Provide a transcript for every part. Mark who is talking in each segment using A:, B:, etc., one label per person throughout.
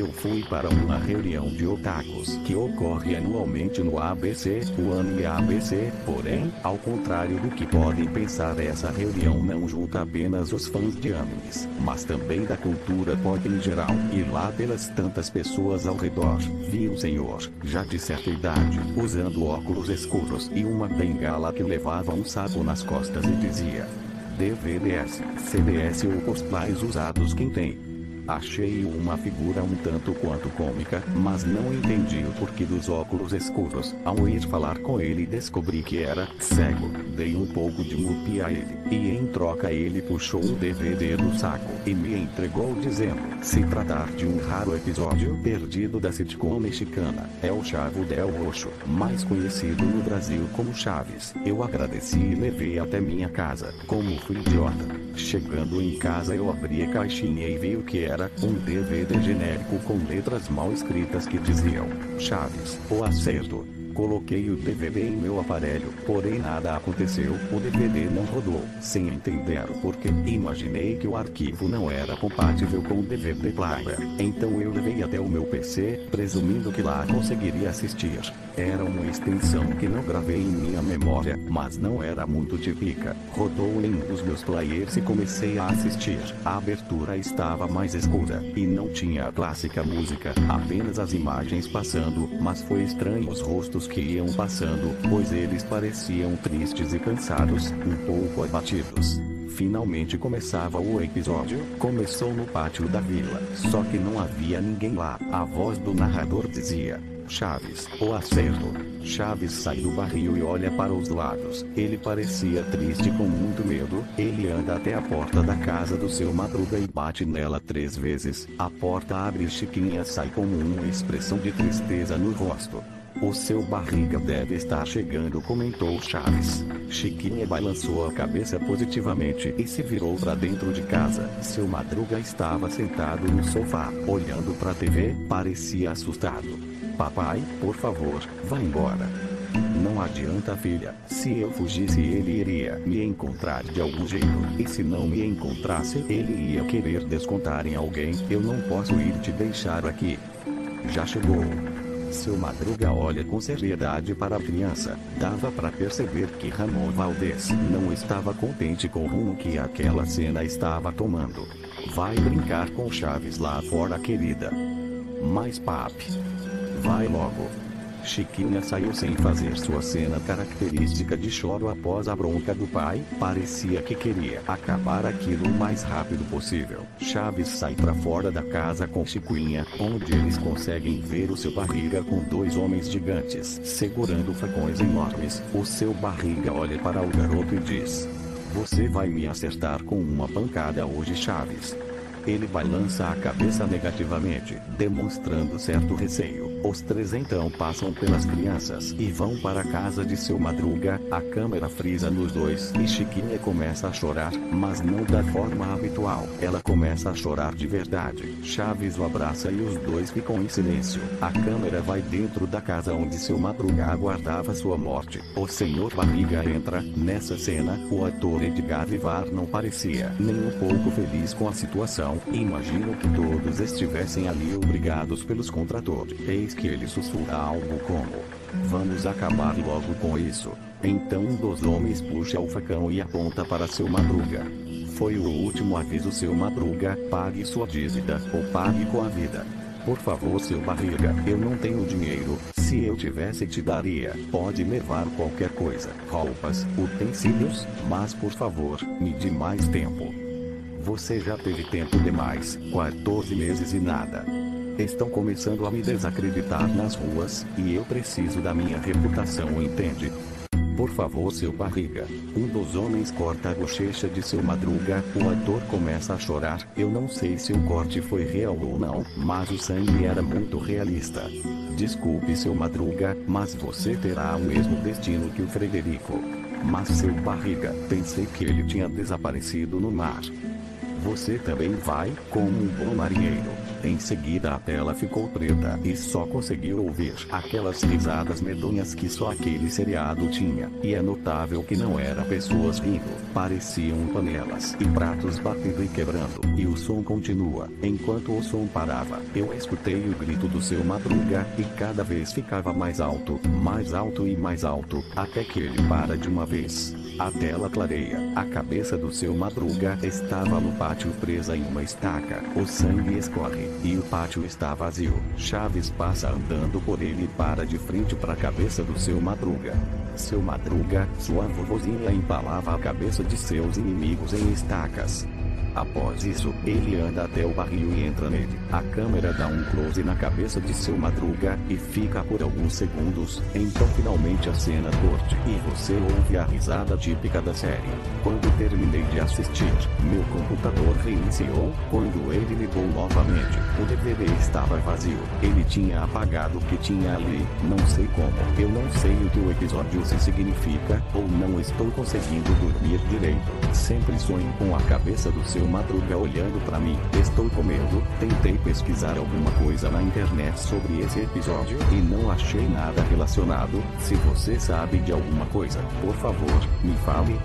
A: Eu fui para uma reunião de otakus que ocorre anualmente no ABC, o anime ABC, porém, ao contrário do que podem pensar essa reunião não junta apenas os fãs de animes, mas também da cultura pop em geral, e lá pelas tantas pessoas ao redor, vi um senhor, já de certa idade, usando óculos escuros e uma bengala que levava um saco nas costas e dizia DVDs, CDS ou cosplays usados quem tem. Achei uma figura um tanto quanto cômica, mas não entendi o porquê dos óculos escuros. Ao ir falar com ele descobri que era cego. Dei um pouco de mupi a ele, e em troca ele puxou um DVD do saco e me entregou dizendo, se tratar de um raro episódio perdido da sitcom mexicana, é o Chavo Del Roxo, mais conhecido no Brasil como Chaves. Eu agradeci e levei até minha casa, como fui idiota. Chegando em casa eu abri a caixinha e vi o que era, um DVD genérico com letras mal escritas que diziam, Chaves, o acerto. Coloquei o DVD em meu aparelho, porém nada aconteceu, o DVD não rodou, sem entender o porquê. Imaginei que o arquivo não era compatível com o DVD player. Então eu levei até o meu PC, presumindo que lá conseguiria assistir. Era uma extensão que não gravei em minha memória, mas não era muito típica. Rodou em um dos meus players e comecei a assistir. A abertura estava mais escura, e não tinha a clássica música, apenas as imagens passando, mas foi estranho os rostos que iam passando, pois eles pareciam tristes e cansados, um pouco abatidos. Finalmente começava o episódio. Começou no pátio da vila, só que não havia ninguém lá. A voz do narrador dizia: Chaves, o acerto. Chaves sai do barril e olha para os lados. Ele parecia triste com muito medo. Ele anda até a porta da casa do seu madruga e bate nela três vezes. A porta abre e Chiquinha sai com uma expressão de tristeza no rosto. O seu barriga deve estar chegando, comentou Chaves. Chiquinha balançou a cabeça positivamente e se virou para dentro de casa. Seu madruga estava sentado no sofá, olhando para a TV, parecia assustado. Papai, por favor, vá embora. Não adianta, filha. Se eu fugisse, ele iria me encontrar de algum jeito. E se não me encontrasse, ele ia querer descontar em alguém. Eu não posso ir te deixar aqui. Já chegou. Seu Madruga olha com seriedade para a criança. Dava para perceber que Ramon Valdez não estava contente com o rumo que aquela cena estava tomando. Vai brincar com Chaves lá fora, querida. Mais papi. Vai logo. Chiquinha saiu sem fazer sua cena característica de choro após a bronca do pai. Parecia que queria acabar aquilo o mais rápido possível. Chaves sai para fora da casa com Chiquinha, onde eles conseguem ver o seu barriga com dois homens gigantes segurando facões enormes. O seu barriga olha para o garoto e diz: Você vai me acertar com uma pancada hoje, Chaves. Ele balança a cabeça negativamente, demonstrando certo receio. Os três então passam pelas crianças e vão para a casa de seu madruga. A câmera frisa nos dois e Chiquinha começa a chorar, mas não da forma habitual. Ela começa a chorar de verdade. Chaves o abraça e os dois ficam em silêncio. A câmera vai dentro da casa onde seu madruga aguardava sua morte. O senhor Barriga entra. Nessa cena, o ator Edgar Vivar não parecia nem um pouco feliz com a situação. Imagino que todos estivessem ali obrigados pelos contratores. Eis que ele sussurra algo como: Vamos acabar logo com isso. Então um dos homens puxa o facão e aponta para seu madruga. Foi o último aviso, seu madruga. Pague sua dívida ou pague com a vida. Por favor, seu barriga, eu não tenho dinheiro. Se eu tivesse, te daria. Pode levar qualquer coisa: roupas, utensílios, mas por favor, me dê mais tempo. Você já teve tempo demais 14 meses e nada. Estão começando a me desacreditar nas ruas, e eu preciso da minha reputação, entende? Por favor, seu barriga. Um dos homens corta a bochecha de seu madruga. O ator começa a chorar. Eu não sei se o corte foi real ou não, mas o sangue era muito realista. Desculpe, seu madruga, mas você terá o mesmo destino que o Frederico. Mas seu barriga, pensei que ele tinha desaparecido no mar. Você também vai, como um bom marinheiro. Em seguida a tela ficou preta e só conseguiu ouvir aquelas risadas medonhas que só aquele seriado tinha. E é notável que não era pessoas rindo, pareciam panelas e pratos batendo e quebrando. E o som continua. Enquanto o som parava, eu escutei o grito do seu madruga e cada vez ficava mais alto, mais alto e mais alto, até que ele para de uma vez. A tela clareia. A cabeça do seu madruga estava no pátio presa em uma estaca. O sangue escorre e o pátio está vazio. Chaves passa andando por ele e para de frente para a cabeça do seu madruga. Seu madruga, sua vovozinha empalava a cabeça de seus inimigos em estacas. Após isso, ele anda até o barril e entra nele. A câmera dá um close na cabeça de seu madruga e fica por alguns segundos. Então finalmente a cena corte e você ouve a risada típica da série. Quando terminei de assistir, meu computador reiniciou. Quando ele ligou novamente, o DVD estava vazio. Ele tinha apagado o que tinha ali. Não sei como. Eu não sei o que o episódio se significa, ou não estou conseguindo dormir direito. Sempre sonho com a cabeça do seu madruga olhando para mim. Estou com medo. Tentei pesquisar alguma coisa na internet sobre esse episódio e não achei nada relacionado. Se você sabe de alguma coisa, por favor, me fale.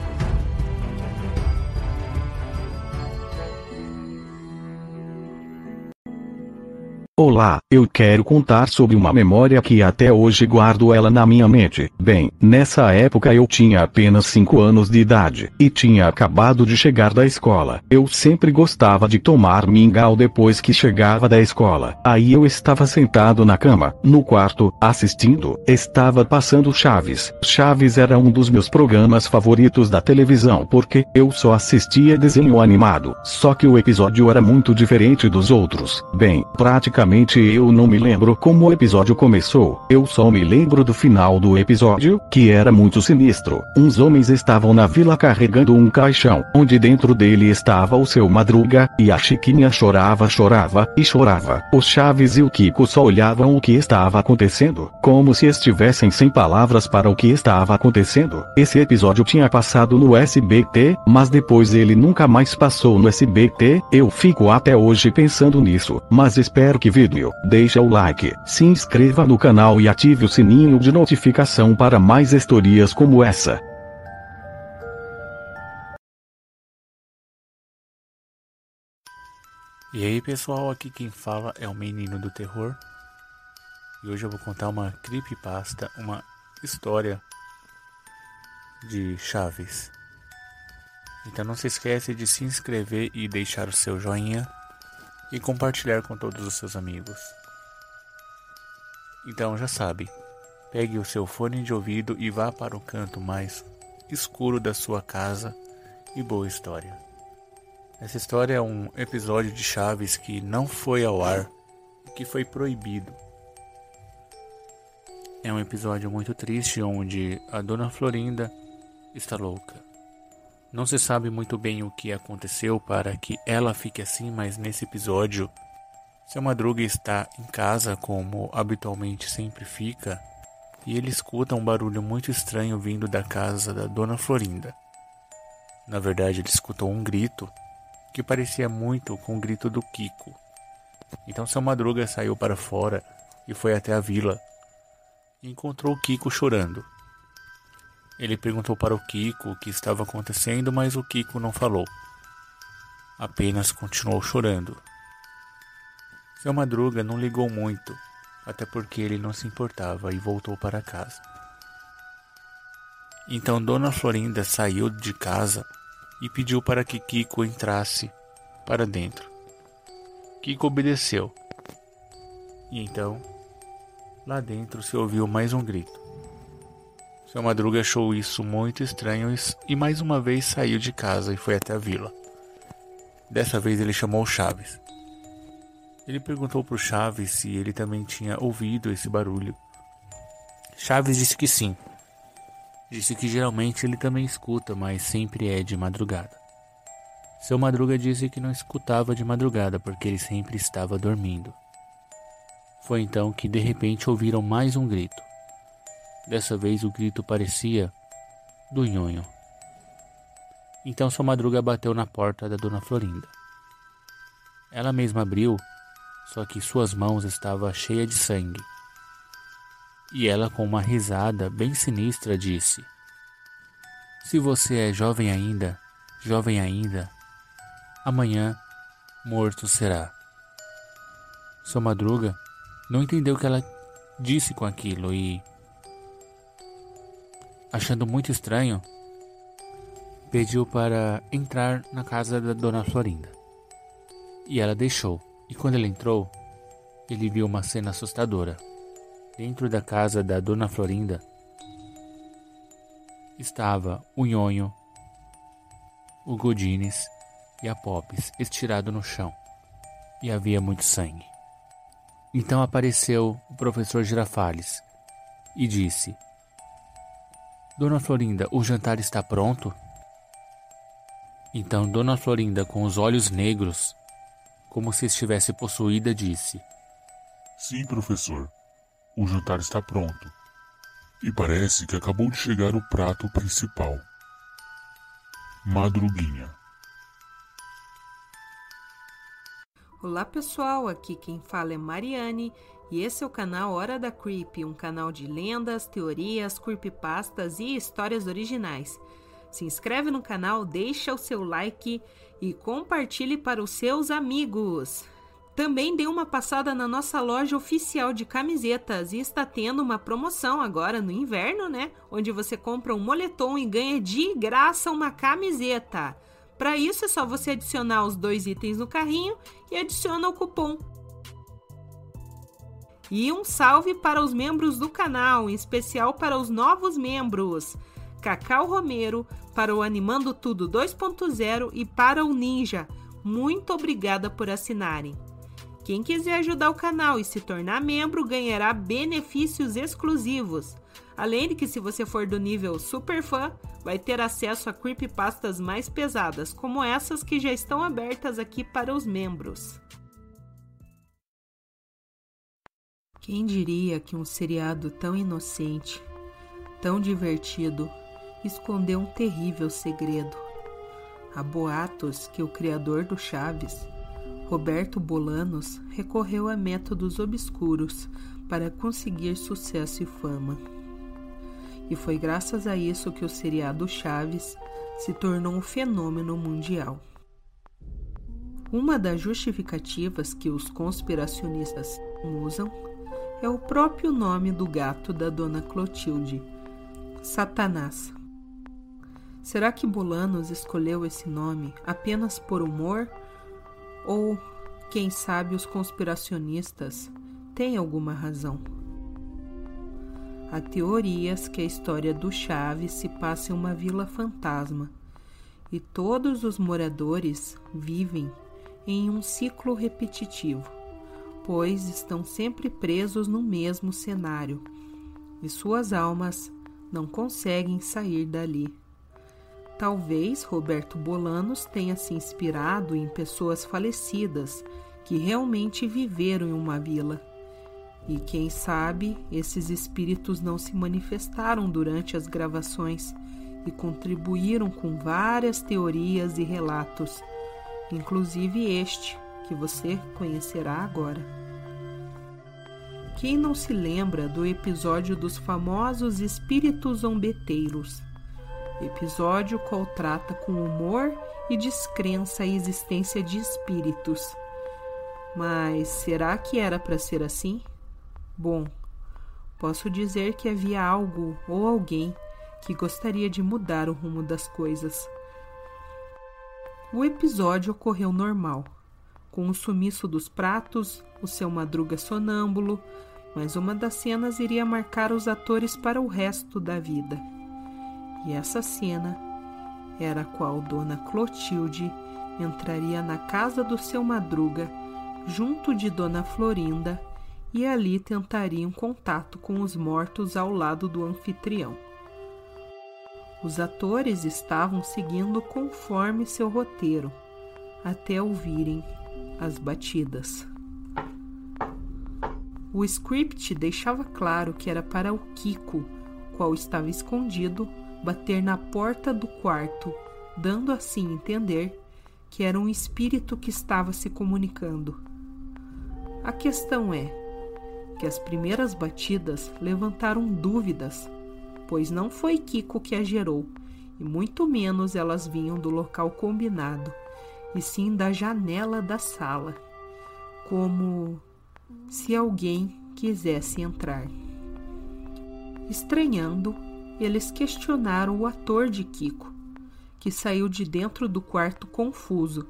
B: Olá, eu quero contar sobre uma memória que até hoje guardo ela na minha mente. Bem, nessa época eu tinha apenas 5 anos de idade e tinha acabado de chegar da escola. Eu sempre gostava de tomar mingau depois que chegava da escola. Aí eu estava sentado na cama, no quarto, assistindo. Estava passando Chaves. Chaves era um dos meus programas favoritos da televisão porque eu só assistia desenho animado. Só que o episódio era muito diferente dos outros. Bem, praticamente Sinceramente eu não me lembro como o episódio começou, eu só me lembro do final do episódio, que era muito sinistro. Uns homens estavam na vila carregando um caixão, onde dentro dele estava o seu madruga, e a Chiquinha chorava, chorava, e chorava. Os Chaves e o Kiko só olhavam o que estava acontecendo, como se estivessem sem palavras para o que estava acontecendo. Esse episódio tinha passado no SBT, mas depois ele nunca mais passou no SBT, eu fico até hoje pensando nisso, mas espero que vídeo, deixa o like, se inscreva no canal e ative o sininho de notificação para mais histórias como essa.
C: E aí pessoal, aqui quem fala é o Menino do Terror. E hoje eu vou contar uma creepypasta, uma história de Chaves. Então não se esquece de se inscrever e deixar o seu joinha e compartilhar com todos os seus amigos. Então já sabe, pegue o seu fone de ouvido e vá para o canto mais escuro da sua casa e boa história. Essa história é um episódio de Chaves que não foi ao ar e que foi proibido. É um episódio muito triste onde a dona Florinda está louca. Não se sabe muito bem o que aconteceu para que ela fique assim, mas nesse episódio, seu Madruga está em casa como habitualmente sempre fica, e ele escuta um barulho muito estranho vindo da casa da Dona Florinda. Na verdade, ele escutou um grito que parecia muito com o grito do Kiko. Então seu Madruga saiu para fora e foi até a vila e encontrou o Kiko chorando. Ele perguntou para o Kiko o que estava acontecendo, mas o Kiko não falou. Apenas continuou chorando. Seu Madruga não ligou muito, até porque ele não se importava e voltou para casa. Então Dona Florinda saiu de casa e pediu para que Kiko entrasse para dentro. Kiko obedeceu. E então, lá dentro se ouviu mais um grito. Seu Madruga achou isso muito estranho e mais uma vez saiu de casa e foi até a vila. Dessa vez ele chamou Chaves. Ele perguntou para o Chaves se ele também tinha ouvido esse barulho. Chaves disse que sim. Disse que geralmente ele também escuta, mas sempre é de madrugada. Seu Madruga disse que não escutava de madrugada porque ele sempre estava dormindo. Foi então que de repente ouviram mais um grito. Dessa vez o grito parecia do nhonho. Então sua madruga bateu na porta da dona Florinda. Ela mesma abriu, só que suas mãos estavam cheias de sangue. E ela, com uma risada bem sinistra, disse: Se você é jovem ainda, jovem ainda, amanhã morto será. Sua madruga não entendeu o que ela disse com aquilo e, achando muito estranho, pediu para entrar na casa da dona Florinda. E ela deixou. E quando ele entrou, ele viu uma cena assustadora. Dentro da casa da dona Florinda estava o Nhonho, o Godines e a Popes estirado no chão. E havia muito sangue. Então apareceu o professor Girafales e disse: Dona Florinda, o jantar está pronto? Então Dona Florinda, com os olhos negros, como se estivesse possuída, disse:
D: Sim, professor. O jantar está pronto. E parece que acabou de chegar o prato principal. Madruguinha.
E: Olá pessoal, aqui quem fala é Mariane e esse é o canal Hora da Creep, um canal de lendas, teorias, creepypastas e histórias originais. Se inscreve no canal, deixa o seu like e compartilhe para os seus amigos. Também dê uma passada na nossa loja oficial de camisetas e está tendo uma promoção agora no inverno, né? Onde você compra um moletom e ganha de graça uma camiseta. Para isso é só você adicionar os dois itens no carrinho e adiciona o cupom. E um salve para os membros do canal, em especial para os novos membros. Cacau Romero, para o Animando Tudo 2.0 e para o Ninja. Muito obrigada por assinarem. Quem quiser ajudar o canal e se tornar membro ganhará benefícios exclusivos. Além de que, se você for do nível super fã, vai ter acesso a creepypastas mais pesadas, como essas que já estão abertas aqui para os membros. Quem diria que um seriado tão inocente, tão divertido, escondeu um terrível segredo. Há boatos que o criador do Chaves, Roberto Bolanos, recorreu a métodos obscuros para conseguir sucesso e fama. E foi graças a isso que o seriado Chaves se tornou um fenômeno mundial. Uma das justificativas que os conspiracionistas usam é o próprio nome do gato da dona Clotilde, Satanás. Será que Bolanos escolheu esse nome apenas por humor? Ou, quem sabe, os conspiracionistas têm alguma razão? Há teorias que a história do Chaves se passa em uma vila fantasma e todos os moradores vivem em um ciclo repetitivo, pois estão sempre presos no mesmo cenário e suas almas não conseguem sair dali. Talvez Roberto Bolanos tenha se inspirado em pessoas falecidas que realmente viveram em uma vila. E quem sabe esses espíritos não se manifestaram durante as gravações e contribuíram com várias teorias e relatos, inclusive este que você conhecerá agora. Quem não se lembra do episódio dos famosos espíritos zombeteiros? episódio qual trata com humor e descrença a existência de espíritos. Mas será que era para ser assim? Bom, posso dizer que havia algo ou alguém que gostaria de mudar o rumo das coisas. O episódio ocorreu normal, com o sumiço dos pratos, o seu madruga sonâmbulo, mas uma das cenas iria marcar os atores para o resto da vida. E essa cena era a qual Dona Clotilde entraria na casa do seu Madruga, junto de Dona Florinda, e ali tentaria um contato com os mortos ao lado do anfitrião. Os atores estavam seguindo conforme seu roteiro, até ouvirem as batidas. O script deixava claro que era para o Kiko, qual estava escondido bater na porta do quarto, dando assim entender que era um espírito que estava se comunicando. A questão é que as primeiras batidas levantaram dúvidas, pois não foi Kiko que a gerou, e muito menos elas vinham do local combinado, e sim da janela da sala, como se alguém quisesse entrar. Estranhando, eles questionaram o ator de Kiko, que saiu de dentro do quarto confuso.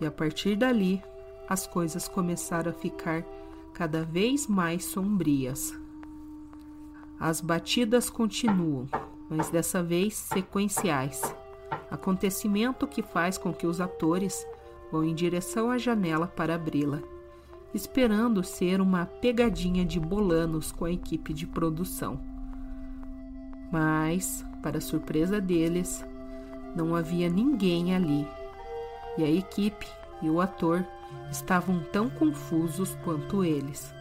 E: E a partir dali, as coisas começaram a ficar cada vez mais sombrias. As batidas continuam, mas dessa vez sequenciais. Acontecimento que faz com que os atores vão em direção à janela para abri-la, esperando ser uma pegadinha de bolanos com a equipe de produção. Mas, para surpresa deles, não havia ninguém ali, e a equipe e o ator estavam tão confusos quanto eles.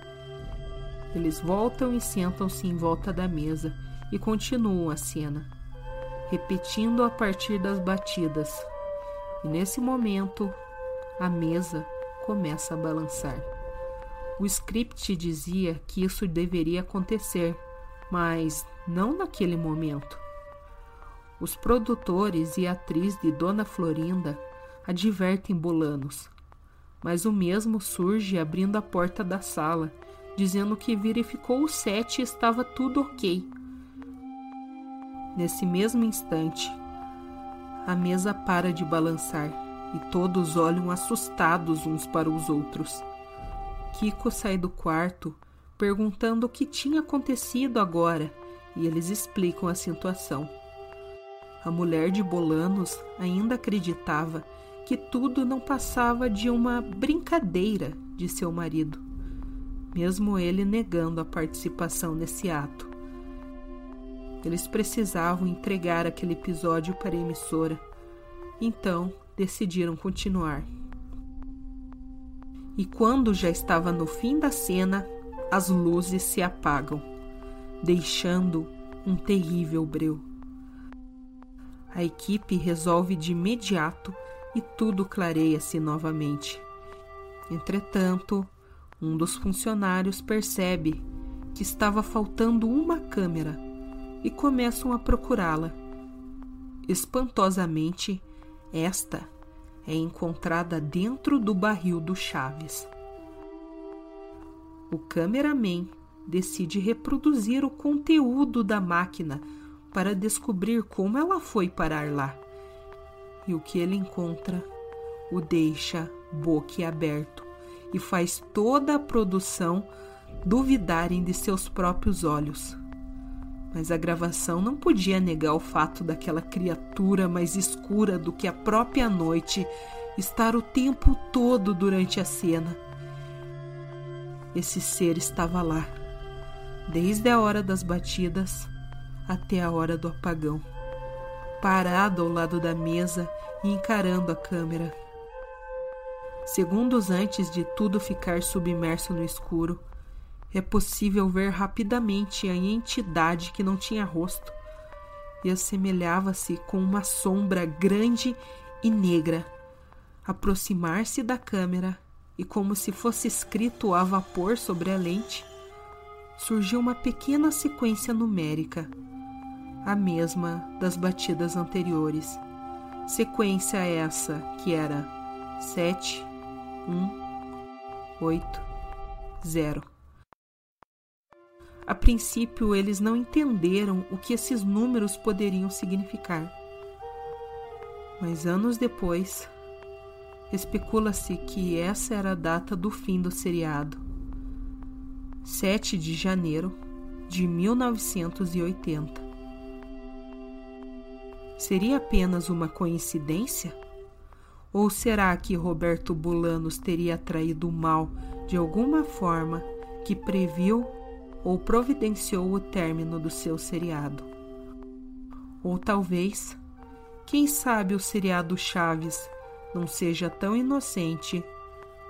E: Eles voltam e sentam-se em volta da mesa e continuam a cena, repetindo a partir das batidas. E nesse momento, a mesa começa a balançar. O script dizia que isso deveria acontecer, mas não naquele momento. Os produtores e a atriz de Dona Florinda advertem Bolanos, mas o mesmo surge abrindo a porta da sala, dizendo que verificou o set e estava tudo ok. Nesse mesmo instante, a mesa para de balançar e todos olham assustados uns para os outros. Kiko sai do quarto perguntando o que tinha acontecido agora e eles explicam a situação. A mulher de Bolanos ainda acreditava que tudo não passava de uma brincadeira de seu marido, mesmo ele negando a participação nesse ato. Eles precisavam entregar aquele episódio para a emissora, então decidiram continuar. E quando já estava no fim da cena, as luzes se apagam, deixando um terrível breu. A equipe resolve de imediato e tudo clareia-se novamente. Entretanto, um dos funcionários percebe que estava faltando uma câmera e começam a procurá-la. Espantosamente, esta é encontrada dentro do barril do Chaves. O cameraman decide reproduzir o conteúdo da máquina para descobrir como ela foi parar lá. E o que ele encontra o deixa boquiaberto e faz toda a produção duvidarem de seus próprios olhos. Mas a gravação não podia negar o fato daquela criatura mais escura do que a própria noite estar o tempo todo durante a cena. Esse ser estava lá, desde a hora das batidas até a hora do apagão, parado ao lado da mesa e encarando a câmera. Segundos antes de tudo ficar submerso no escuro, é possível ver rapidamente a entidade que não tinha rosto e assemelhava-se com uma sombra grande e negra aproximar-se da câmera e, como se fosse escrito a vapor sobre a lente, surgiu uma pequena sequência numérica a mesma das batidas anteriores. Sequência essa que era 7, 1, 8, 0. A princípio, eles não entenderam o que esses números poderiam significar. Mas anos depois, especula-se que essa era a data do fim do seriado. 7 de janeiro de 1980. Seria apenas uma coincidência? Ou será que Roberto Bulanos teria atraído o mal de alguma forma que previu ou providenciou o término do seu seriado? Ou talvez, quem sabe o seriado Chaves não seja tão inocente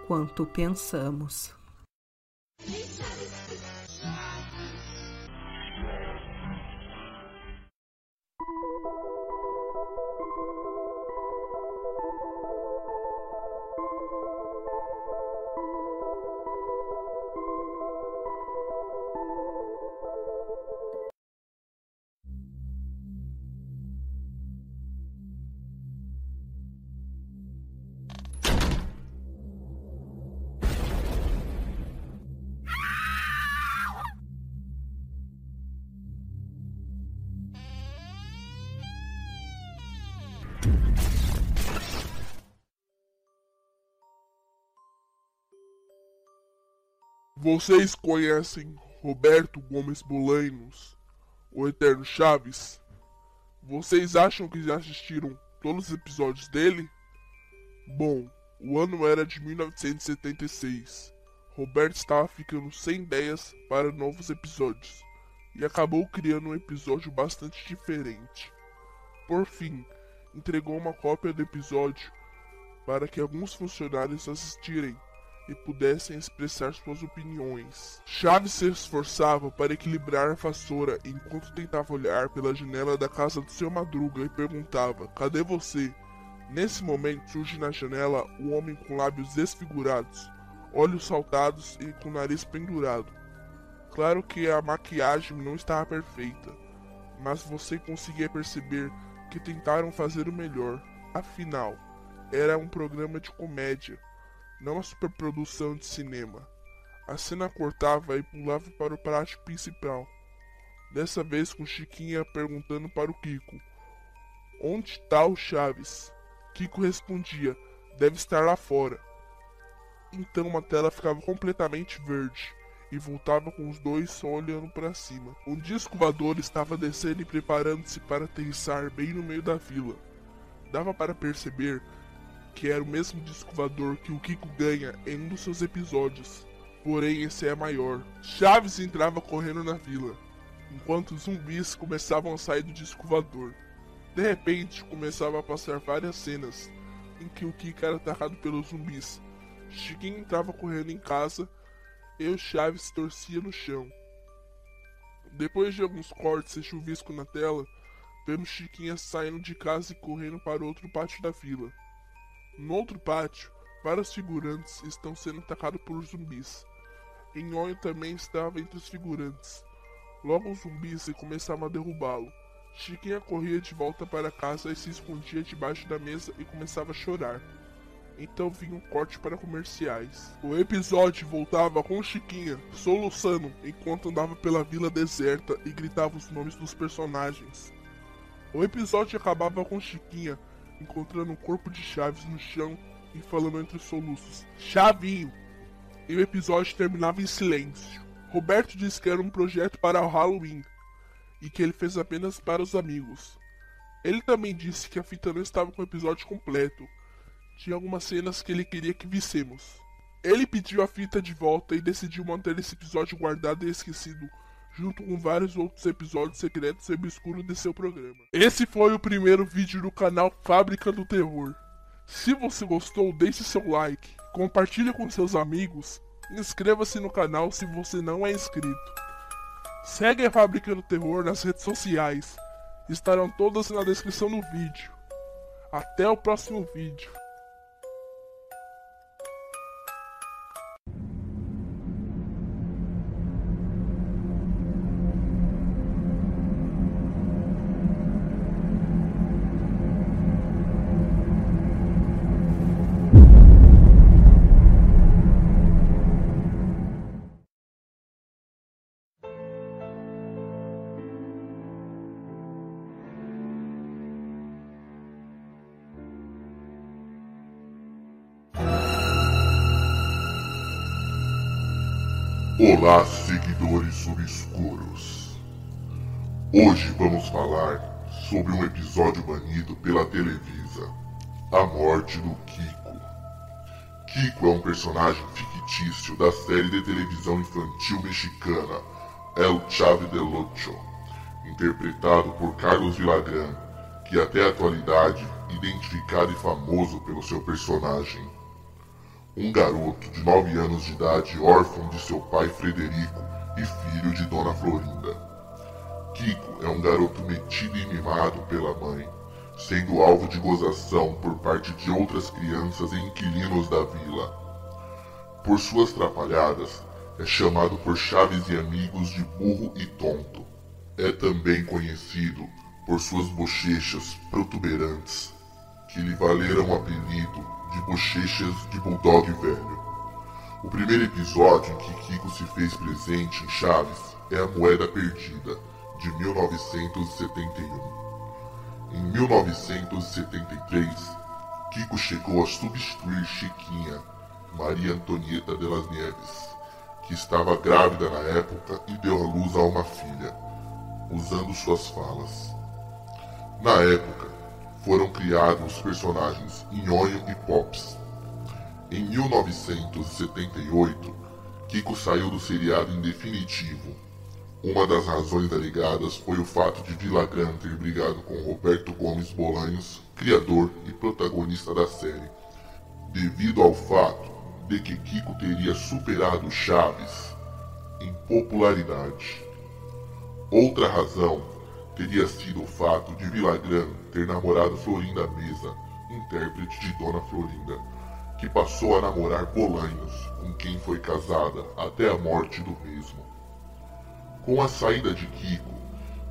E: quanto pensamos.
F: Vocês conhecem Roberto Gomes Bolainos, o Eterno Chaves? Vocês acham que já assistiram todos os episódios dele? Bom, o ano era de 1976. Roberto estava ficando sem ideias para novos episódios e acabou criando um episódio bastante diferente. Por fim, entregou uma cópia do episódio para que alguns funcionários assistirem e pudessem expressar suas opiniões. Chaves se esforçava para equilibrar a vassoura enquanto tentava olhar pela janela da casa do seu Madruga e perguntava: Cadê você? Nesse momento surge na janela um homem com lábios desfigurados, olhos saltados e com o nariz pendurado. Claro que a maquiagem não estava perfeita, mas você conseguia perceber que tentaram fazer o melhor. Afinal, era um programa de comédia não uma superprodução de cinema. A cena cortava e pulava para o prato principal. Dessa vez com Chiquinha perguntando para o Kiko: Onde está o Chaves? Kiko respondia: Deve estar lá fora. Então a tela ficava completamente verde e voltava com os dois só olhando para cima. Um disco voador estava descendo e preparando-se para aterrissar bem no meio da vila. Dava para perceber que era o mesmo disco voador que o Kiko ganha em um dos seus episódios, porém esse é maior. Chaves entrava correndo na vila, enquanto os zumbis começavam a sair do disco voador. De repente, começava a passar várias cenas em que o Kiko era atacado pelos zumbis. Chiquinho entrava correndo em casa e o Chaves torcia no chão. Depois de alguns cortes e chuvisco na tela, vemos Chiquinha saindo de casa e correndo para outro pátio da vila. No outro pátio, vários figurantes estão sendo atacados por zumbis. Enhonho também estava entre os figurantes. Logo os zumbis começavam a derrubá-lo. Chiquinha corria de volta para casa e se escondia debaixo da mesa e começava a chorar. Então vinha um corte para comerciais. O episódio voltava com Chiquinha soluçando enquanto andava pela vila deserta e gritava os nomes dos personagens. O episódio acabava com Chiquinha encontrando um corpo de Chaves no chão e falando entre soluços: Chavinho! E o episódio terminava em silêncio. Roberto disse que era um projeto para o Halloween e que ele fez apenas para os amigos. Ele também disse que a fita não estava com o episódio completo. Tinha algumas cenas que ele queria que vissemos. Ele pediu a fita de volta e decidiu manter esse episódio guardado e esquecido junto com vários outros episódios secretos e obscuros de seu programa. Esse foi o primeiro vídeo do canal Fábrica do Terror. Se você gostou, deixe seu like, compartilhe com seus amigos, inscreva-se no canal se você não é inscrito. Segue a Fábrica do Terror nas redes sociais, estarão todas na descrição do vídeo. Até o próximo vídeo.
G: Falar sobre um episódio banido pela Televisa: A Morte do Kiko. Kiko é um personagem fictício da série de televisão infantil mexicana El Chave del Ocho, interpretado por Carlos Villagrán, que até a atualidade identificado e famoso pelo seu personagem um garoto de 9 anos de idade, órfão de seu pai Frederico e filho de Dona Florinda. Kiko é um garoto metido e mimado pela mãe, sendo alvo de gozação por parte de outras crianças e inquilinos da vila. Por suas trapalhadas, é chamado por Chaves e amigos de burro e tonto. É também conhecido por suas bochechas protuberantes, que lhe valeram o apelido de bochechas de bulldog velho. O primeiro episódio em que Kiko se fez presente em Chaves é a Moeda Perdida, de 1971. Em 1973, Kiko chegou a substituir Chiquinha, Maria Antonieta de las Nieves, que estava grávida na época e deu à luz a uma filha, usando suas falas. Na época, foram criados os personagens Nhonho e Pops. Em 1978, Kiko saiu do seriado em definitivo. Uma das razões alegadas foi o fato de Villagrán ter brigado com Roberto Gomes Bolanhos, criador e protagonista da série, devido ao fato de que Kiko teria superado Chaves em popularidade. Outra razão teria sido o fato de Villagrán ter namorado Florinda Mesa, intérprete de Dona Florinda, que passou a namorar Bolanhos, com quem foi casada até a morte do mesmo. Com a saída de Kiko,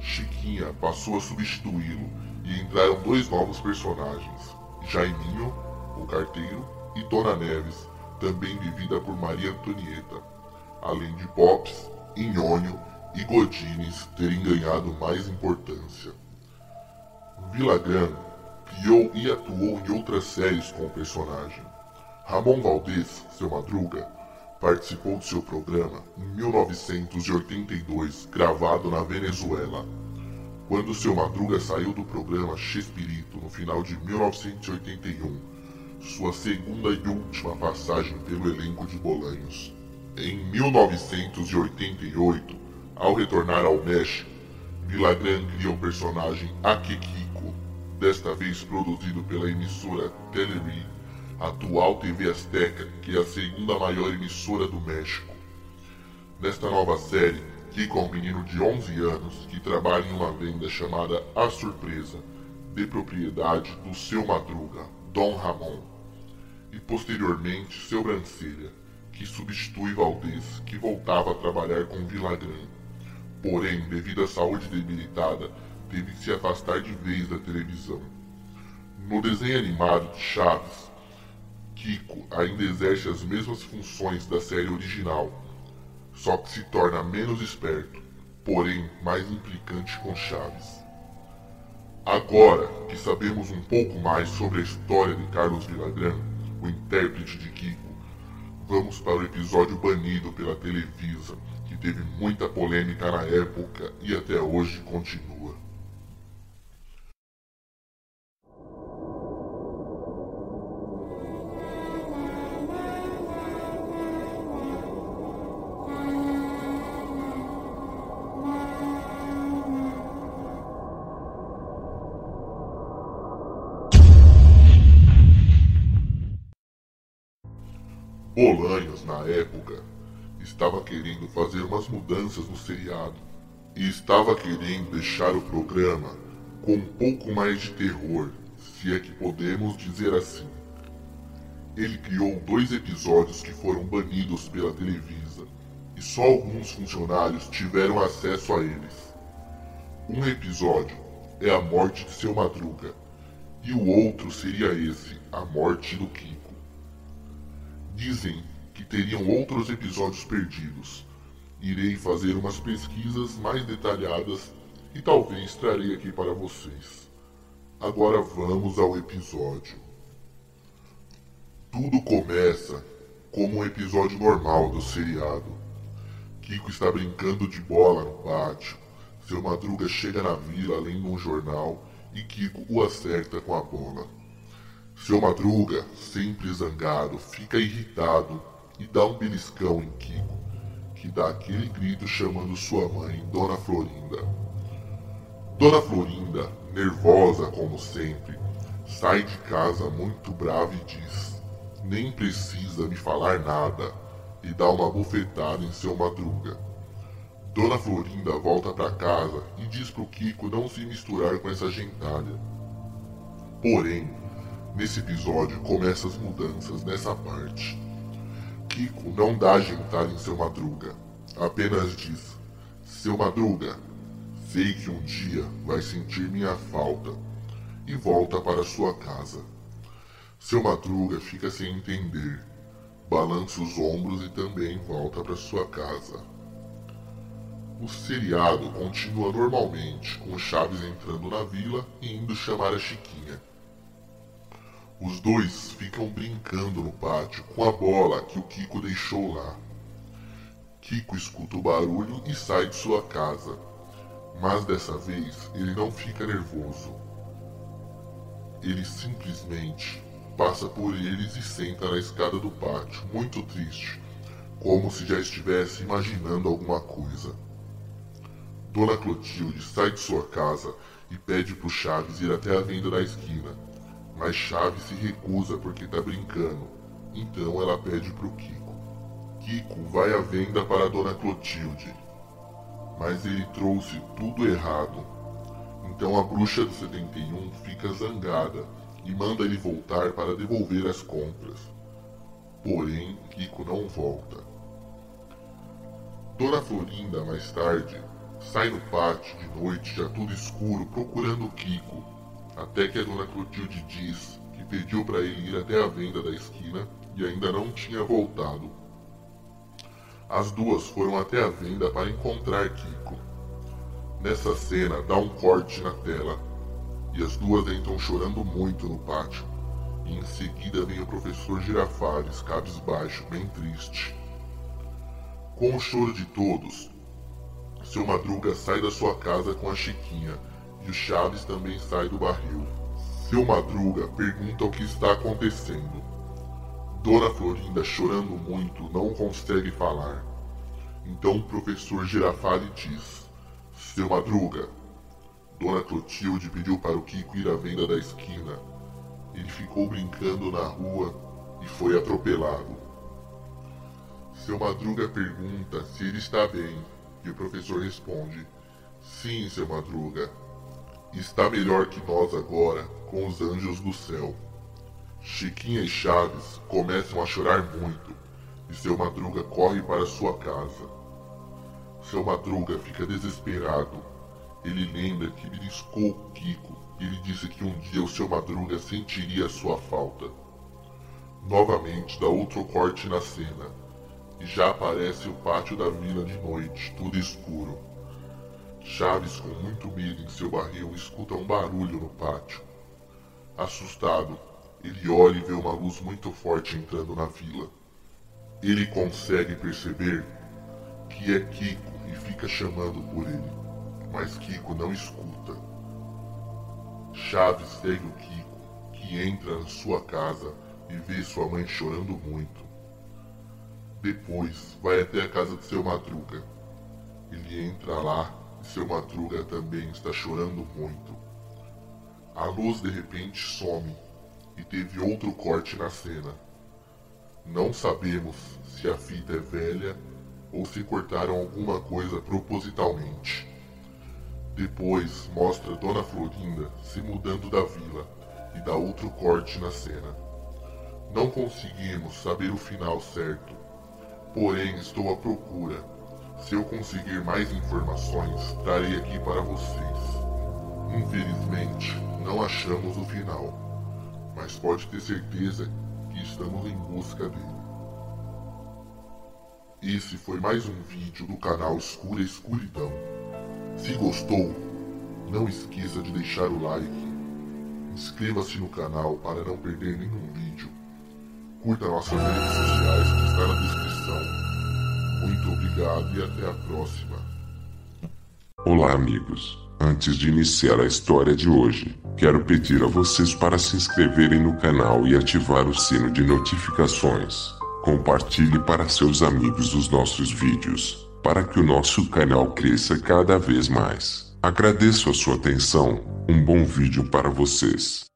G: Chiquinha passou a substituí-lo e entraram dois novos personagens, Jaiminho, o carteiro, e Dona Neves, também vivida por Maria Antonieta, além de Pops, Inhônio e Godines terem ganhado mais importância. Villagrán criou e atuou em outras séries com o personagem. Ramon Valdez, seu Madruga, participou de seu programa em 1982, gravado na Venezuela. Quando seu Madruga saiu do programa Chespirito no final de 1981, sua segunda e última passagem pelo elenco de Bolanhos. Em 1988, ao retornar ao México, Villagrán cria o um personagem Akekiko, desta vez produzido pela emissora Televisa, atual TV Azteca, que é a segunda maior emissora do México. Nesta nova série, Kiko é um menino de 11 anos que trabalha em uma venda chamada A Surpresa, de propriedade do seu madruga, Dom Ramon e posteriormente seu Brancelha, que substitui Valdez, que voltava a trabalhar com Villagrán. Porém, devido à saúde debilitada, teve que se afastar de vez da televisão. No desenho animado de Chaves, Kiko ainda exerce as mesmas funções da série original, só que se torna menos esperto, porém mais implicante com Chaves. Agora que sabemos um pouco mais sobre a história de Carlos Villagrán, o intérprete de Kiko, vamos para o episódio banido pela Televisa, que teve muita polêmica na época e até hoje continua. Bolanhos, na época, estava querendo fazer umas mudanças no seriado e estava querendo deixar o programa com um pouco mais de terror, se é que podemos dizer assim. Ele criou dois episódios que foram banidos pela Televisa e só alguns funcionários tiveram acesso a eles. Um episódio é a morte de seu Madruga e o outro seria esse, a morte do Kiko. Dizem que teriam outros episódios perdidos. Irei fazer umas pesquisas mais detalhadas e talvez trarei aqui para vocês. Agora vamos ao episódio. Tudo começa como um episódio normal do seriado. Kiko está brincando de bola no pátio. Seu Madruga chega na vila lendo um jornal e Kiko o acerta com a bola. Seu Madruga, sempre zangado, fica irritado e dá um beliscão em Kiko, que dá aquele grito chamando sua mãe, Dona Florinda. Dona Florinda, nervosa como sempre, sai de casa muito brava e diz: Nem precisa me falar nada, e dá uma bufetada em seu Madruga. Dona Florinda volta para casa e diz pro Kiko não se misturar com essa gentalha. Porém, Nesse episódio começam as mudanças nessa parte. Kiko não dá jantar em seu Madruga, apenas diz: Seu Madruga, sei que um dia vai sentir minha falta e volta para sua casa. Seu Madruga fica sem entender, balança os ombros e também volta para sua casa. O seriado continua normalmente, com Chaves entrando na vila e indo chamar a Chiquinha. Os dois ficam brincando no pátio com a bola que o Kiko deixou lá. Kiko escuta o barulho e sai de sua casa. Mas dessa vez ele não fica nervoso. Ele simplesmente passa por eles e senta na escada do pátio, muito triste, como se já estivesse imaginando alguma coisa. Dona Clotilde sai de sua casa e pede pro Chaves ir até a venda da esquina, mas Chaves se recusa porque tá brincando, então ela pede pro Kiko. Kiko vai à venda para Dona Clotilde, mas ele trouxe tudo errado. Então a bruxa do 71 fica zangada e manda ele voltar para devolver as compras. Porém, Kiko não volta. Dona Florinda, mais tarde, sai no pátio de noite, já tudo escuro, procurando Kiko, até que a Dona Clotilde diz que pediu para ele ir até a venda da esquina e ainda não tinha voltado. As duas foram até a venda para encontrar Kiko. Nessa cena, dá um corte na tela e as duas entram chorando muito no pátio. E em seguida vem o professor Girafales, cabisbaixo, bem triste. Com o choro de todos, seu Madruga sai da sua casa com a Chiquinha e o Chaves também sai do barril. Seu Madruga pergunta o que está acontecendo. Dona Florinda, chorando muito, não consegue falar. Então o professor Girafale diz: Seu Madruga, Dona Clotilde pediu para o Kiko ir à venda da esquina. Ele ficou brincando na rua e foi atropelado. Seu Madruga pergunta se ele está bem e o professor responde: Sim, seu Madruga. Está melhor que nós agora, com os anjos do céu. Chiquinha e Chaves começam a chorar muito e seu Madruga corre para sua casa. Seu Madruga fica desesperado ele lembra que beliscou Kiko e ele disse que um dia o seu Madruga sentiria sua falta. Novamente dá outro corte na cena, e já aparece o pátio da vila de noite, tudo escuro. Chaves, com muito medo em seu barril, escuta um barulho no pátio. Assustado, ele olha e vê uma luz muito forte entrando na vila. Ele consegue perceber que é Kiko e fica chamando por ele mas Kiko não escuta. Chaves segue o Kiko, que entra na sua casa e vê sua mãe chorando muito. Depois vai até a casa de seu Madruga. Ele entra lá seu Madruga também está chorando muito. A luz de repente some e teve outro corte na cena. Não sabemos se a fita é velha ou se cortaram alguma coisa propositalmente. Depois mostra Dona Florinda se mudando da vila e dá outro corte na cena. Não conseguimos saber o final certo, porém estou à procura. Se eu conseguir mais informações, trarei aqui para vocês. Infelizmente, não achamos o final, mas pode ter certeza que estamos em busca dele. Esse foi mais um vídeo do canal Escura Escuridão. Se gostou, não esqueça de deixar o like. Inscreva-se no canal para não perder nenhum vídeo. Curta nossas redes sociais que está na descrição. Muito obrigado e até a próxima.
H: Olá, amigos. Antes de iniciar a história de hoje, quero pedir a vocês para se inscreverem no canal e ativar o sino de notificações. Compartilhe para seus amigos os nossos vídeos para que o nosso canal cresça cada vez mais. Agradeço a sua atenção, um bom vídeo para vocês.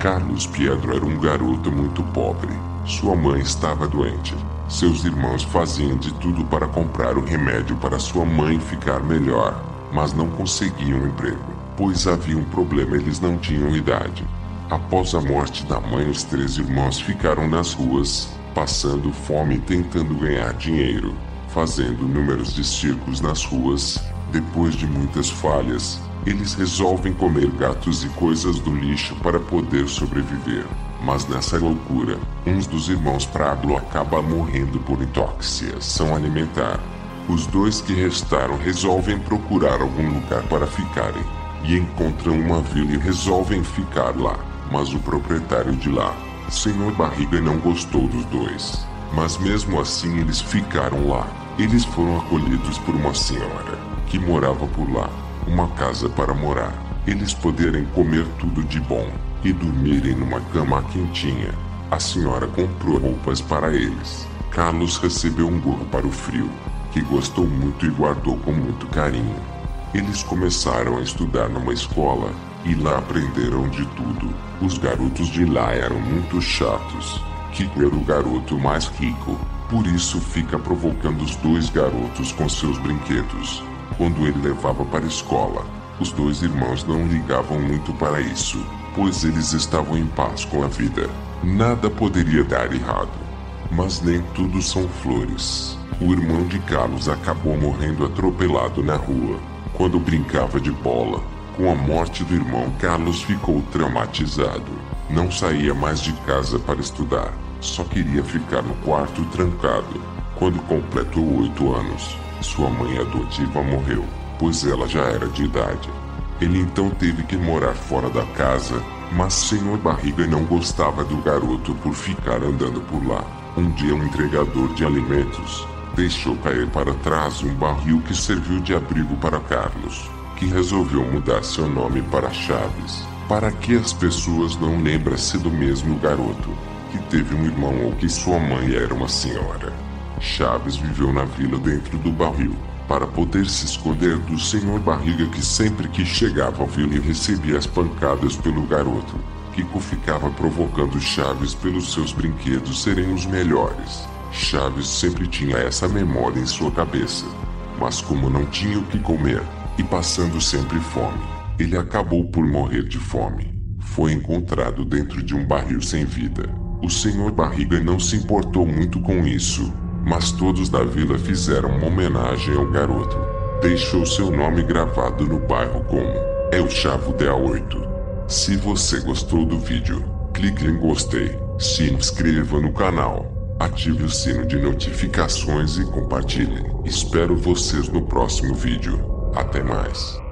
H: Carlos Pietro era um garoto muito pobre. Sua mãe estava doente. Seus irmãos faziam de tudo para comprar um remédio para sua mãe ficar melhor, mas não conseguiam emprego, pois havia um problema, eles não tinham idade. Após a morte da mãe, os três irmãos ficaram nas ruas, passando fome e tentando ganhar dinheiro, fazendo números de circos nas ruas, Depois de muitas falhas, eles resolvem comer gatos e coisas do lixo para poder sobreviver. Mas nessa loucura, um dos irmãos Pablo acaba morrendo por intoxicação alimentar. Os dois que restaram resolvem procurar algum lugar para ficarem. E encontram uma vila e resolvem ficar lá. Mas o proprietário de lá, Senhor Barriga, não gostou dos dois. Mas mesmo assim eles ficaram lá. Eles foram acolhidos por uma senhora que morava por lá uma casa para morar, eles poderem comer tudo de bom e dormirem numa cama quentinha. A senhora comprou roupas para eles. Carlos recebeu um gorro para o frio, que gostou muito e guardou com muito carinho. Eles começaram a estudar numa escola e lá aprenderam de tudo. Os garotos de lá eram muito chatos. Kiko era o garoto mais rico, por isso fica provocando os dois garotos com seus brinquedos quando ele levava para a escola. Os dois irmãos não ligavam muito para isso, pois eles estavam em paz com a vida. Nada poderia dar errado. Mas nem tudo são flores. O irmão de Carlos acabou morrendo atropelado na rua, quando brincava de bola. Com a morte do irmão, Carlos ficou traumatizado. Não saía mais de casa para estudar, só queria ficar no quarto trancado. Quando completou oito anos, sua mãe adotiva morreu, pois ela já era de idade. Ele então teve que morar fora da casa, mas Senhor Barriga não gostava do garoto por ficar andando por lá. Um dia, um entregador de alimentos deixou cair para trás um barril que serviu de abrigo para Carlos, que resolveu mudar seu nome para Chaves, para que as pessoas não lembrassem do mesmo garoto, que teve um irmão ou que sua mãe era uma senhora. Chaves viveu na vila dentro do barril, para poder se esconder do senhor Barriga que sempre que chegava ao vila recebia as pancadas pelo garoto. Kiko ficava provocando Chaves pelos seus brinquedos serem os melhores. Chaves sempre tinha essa memória em sua cabeça. Mas como não tinha o que comer, e passando sempre fome, ele acabou por morrer de fome. Foi encontrado dentro de um barril sem vida. O senhor Barriga não se importou muito com isso mas todos da vila fizeram uma homenagem ao garoto. Deixou seu nome gravado no bairro como El Chavo de A8. Se você gostou do vídeo, clique em gostei, se inscreva no canal, ative o sino de notificações e compartilhe. Espero vocês no próximo vídeo. Até mais.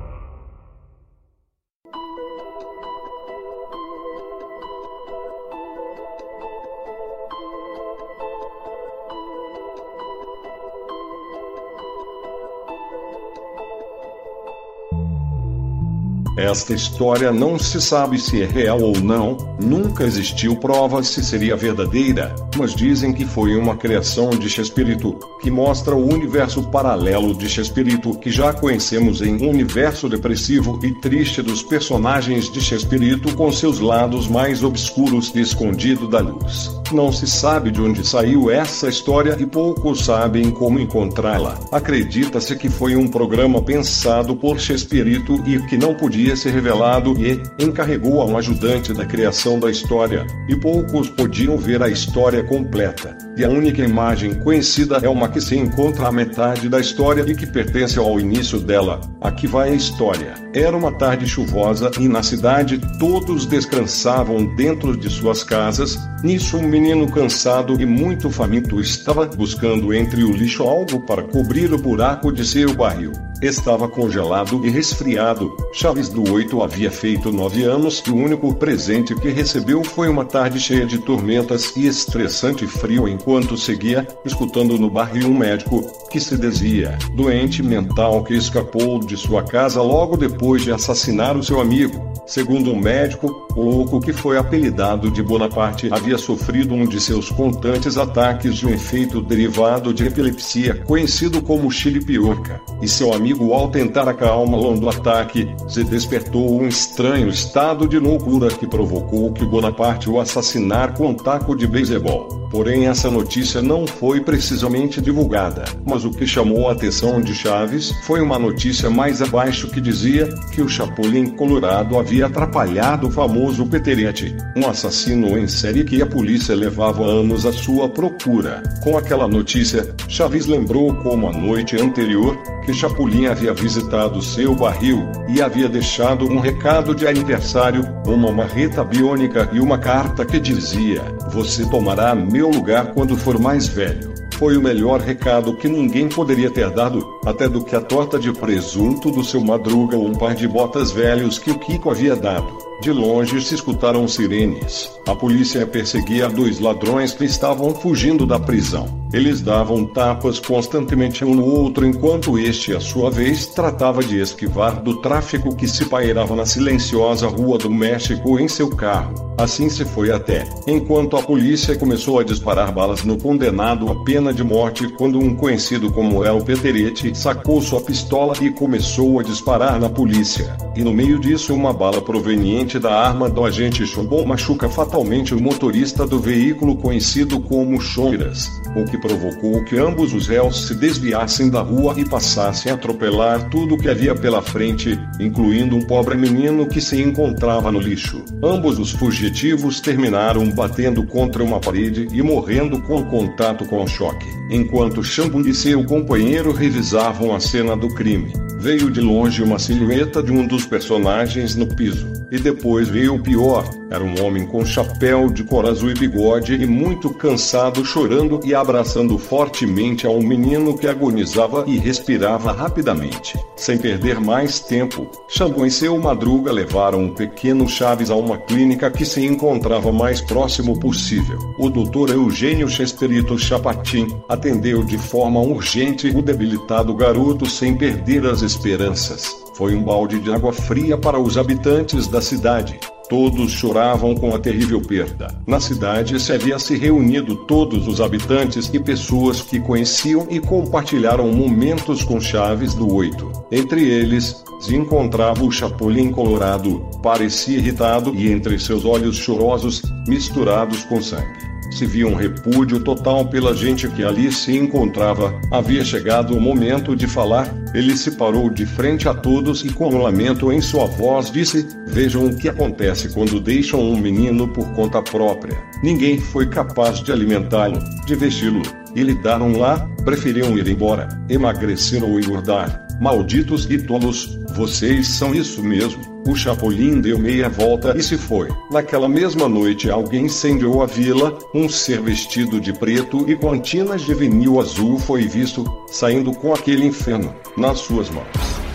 I: Esta história não se sabe se é real ou não, nunca existiu provas se seria verdadeira, mas dizem que foi uma criação de Chespirito, que mostra o universo paralelo de Chespirito que já conhecemos em um universo depressivo e triste dos personagens de Chespirito com seus lados mais obscuros e escondido da luz. Não se sabe de onde saiu essa história e poucos sabem como encontrá-la. Acredita-se que foi um programa pensado por Chespirito e que não podia podia ser revelado e encarregou a um ajudante da criação da história, e poucos podiam ver a história completa. E a única imagem conhecida é uma que se encontra à metade da história e que pertence ao início dela. Aqui vai a história. Era uma tarde chuvosa e na cidade todos descansavam dentro de suas casas. Nisso, um menino cansado e muito faminto estava buscando entre o lixo algo para cobrir o buraco de seu barril. Estava congelado e resfriado. Chaves do 8 havia feito nove anos e o único presente que recebeu foi uma tarde cheia de tormentas e estressante frio enquanto seguia escutando no barril um médico que se dizia doente mental que escapou de sua casa logo depois de assassinar o seu amigo. Segundo o um médico, o louco que foi apelidado de Bonaparte havia sofrido um de seus constantes ataques de um efeito derivado de epilepsia conhecido como chilipiorca, e seu amigo ao tentar acalmá-lo do ataque, se despertou um estranho estado de loucura que provocou que Bonaparte o assassinar com um taco de beisebol. Porém, essa notícia não foi precisamente divulgada. Mas o que chamou a atenção de Chaves foi uma notícia mais abaixo que dizia que o Chapolin Colorado havia atrapalhado o famoso Peterete, um assassino em série que a polícia levava anos à sua procura. Com aquela notícia, Chaves lembrou como a noite anterior que Chapolin havia visitado seu barril e havia deixado um recado de aniversário, uma marreta biônica e uma carta que dizia: Você tomará meu lugar quando for mais velho. Foi o melhor recado que ninguém poderia ter dado, até do que a torta de presunto do seu madruga ou um par de botas velhos que o Kiko havia dado. De longe se escutaram sirenes. A polícia perseguia dois ladrões que estavam fugindo da prisão. Eles davam tapas constantemente um no outro enquanto este, à sua vez, tratava de esquivar do tráfico que se pairava na silenciosa Rua do México em seu carro. Assim se foi até, enquanto a polícia começou a disparar balas no condenado à pena de morte quando um conhecido como El Peterete sacou sua pistola e começou a disparar na polícia. E no meio disso, uma bala proveniente da arma do agente Chombon machuca fatalmente o motorista do veículo conhecido como Choiras, o que provocou que ambos os réus se desviassem da rua e passassem a atropelar tudo o que havia pela frente, incluindo um pobre menino que se encontrava no lixo. Ambos os fugitivos terminaram batendo contra uma parede e morrendo com contato com o choque, enquanto Chambon e seu companheiro revisavam a cena do crime. Veio de longe uma silhueta de um dos personagens no piso. E depois veio o pior. Era um homem com chapéu de cor azul e bigode e muito cansado, chorando e abraçando fortemente a um menino que agonizava e respirava rapidamente. Sem perder mais tempo, Xambon e seu Madruga levaram o pequeno Chaves a uma clínica que se encontrava mais próximo possível. O doutor Eugênio Chesperito Chapatin atendeu de forma urgente o debilitado garoto sem perder as esperanças. Foi um balde de água fria para os habitantes da cidade. Todos choravam com a terrível perda. Na cidade se havia se reunido todos os habitantes e pessoas que conheciam e compartilharam momentos com Chaves do Oito. Entre eles, se encontrava o Chapolin Colorado, parecia irritado e entre seus olhos chorosos, misturados com sangue se via um repúdio total pela gente que ali se encontrava. Havia chegado o momento de falar. Ele se parou de frente a todos e, com um lamento em sua voz, disse: Vejam o que acontece quando deixam um menino por conta própria. Ninguém foi capaz de alimentá-lo, de vesti-lo. E lhe daram lá, preferiam ir embora, emagrecer ou engordar. Malditos e tolos, vocês são isso mesmo. O Chapolin deu meia volta e se foi. Naquela mesma noite, alguém incendiou a vila. Um ser vestido de preto e com antinas de vinil azul foi visto saindo com aquele inferno nas suas mãos.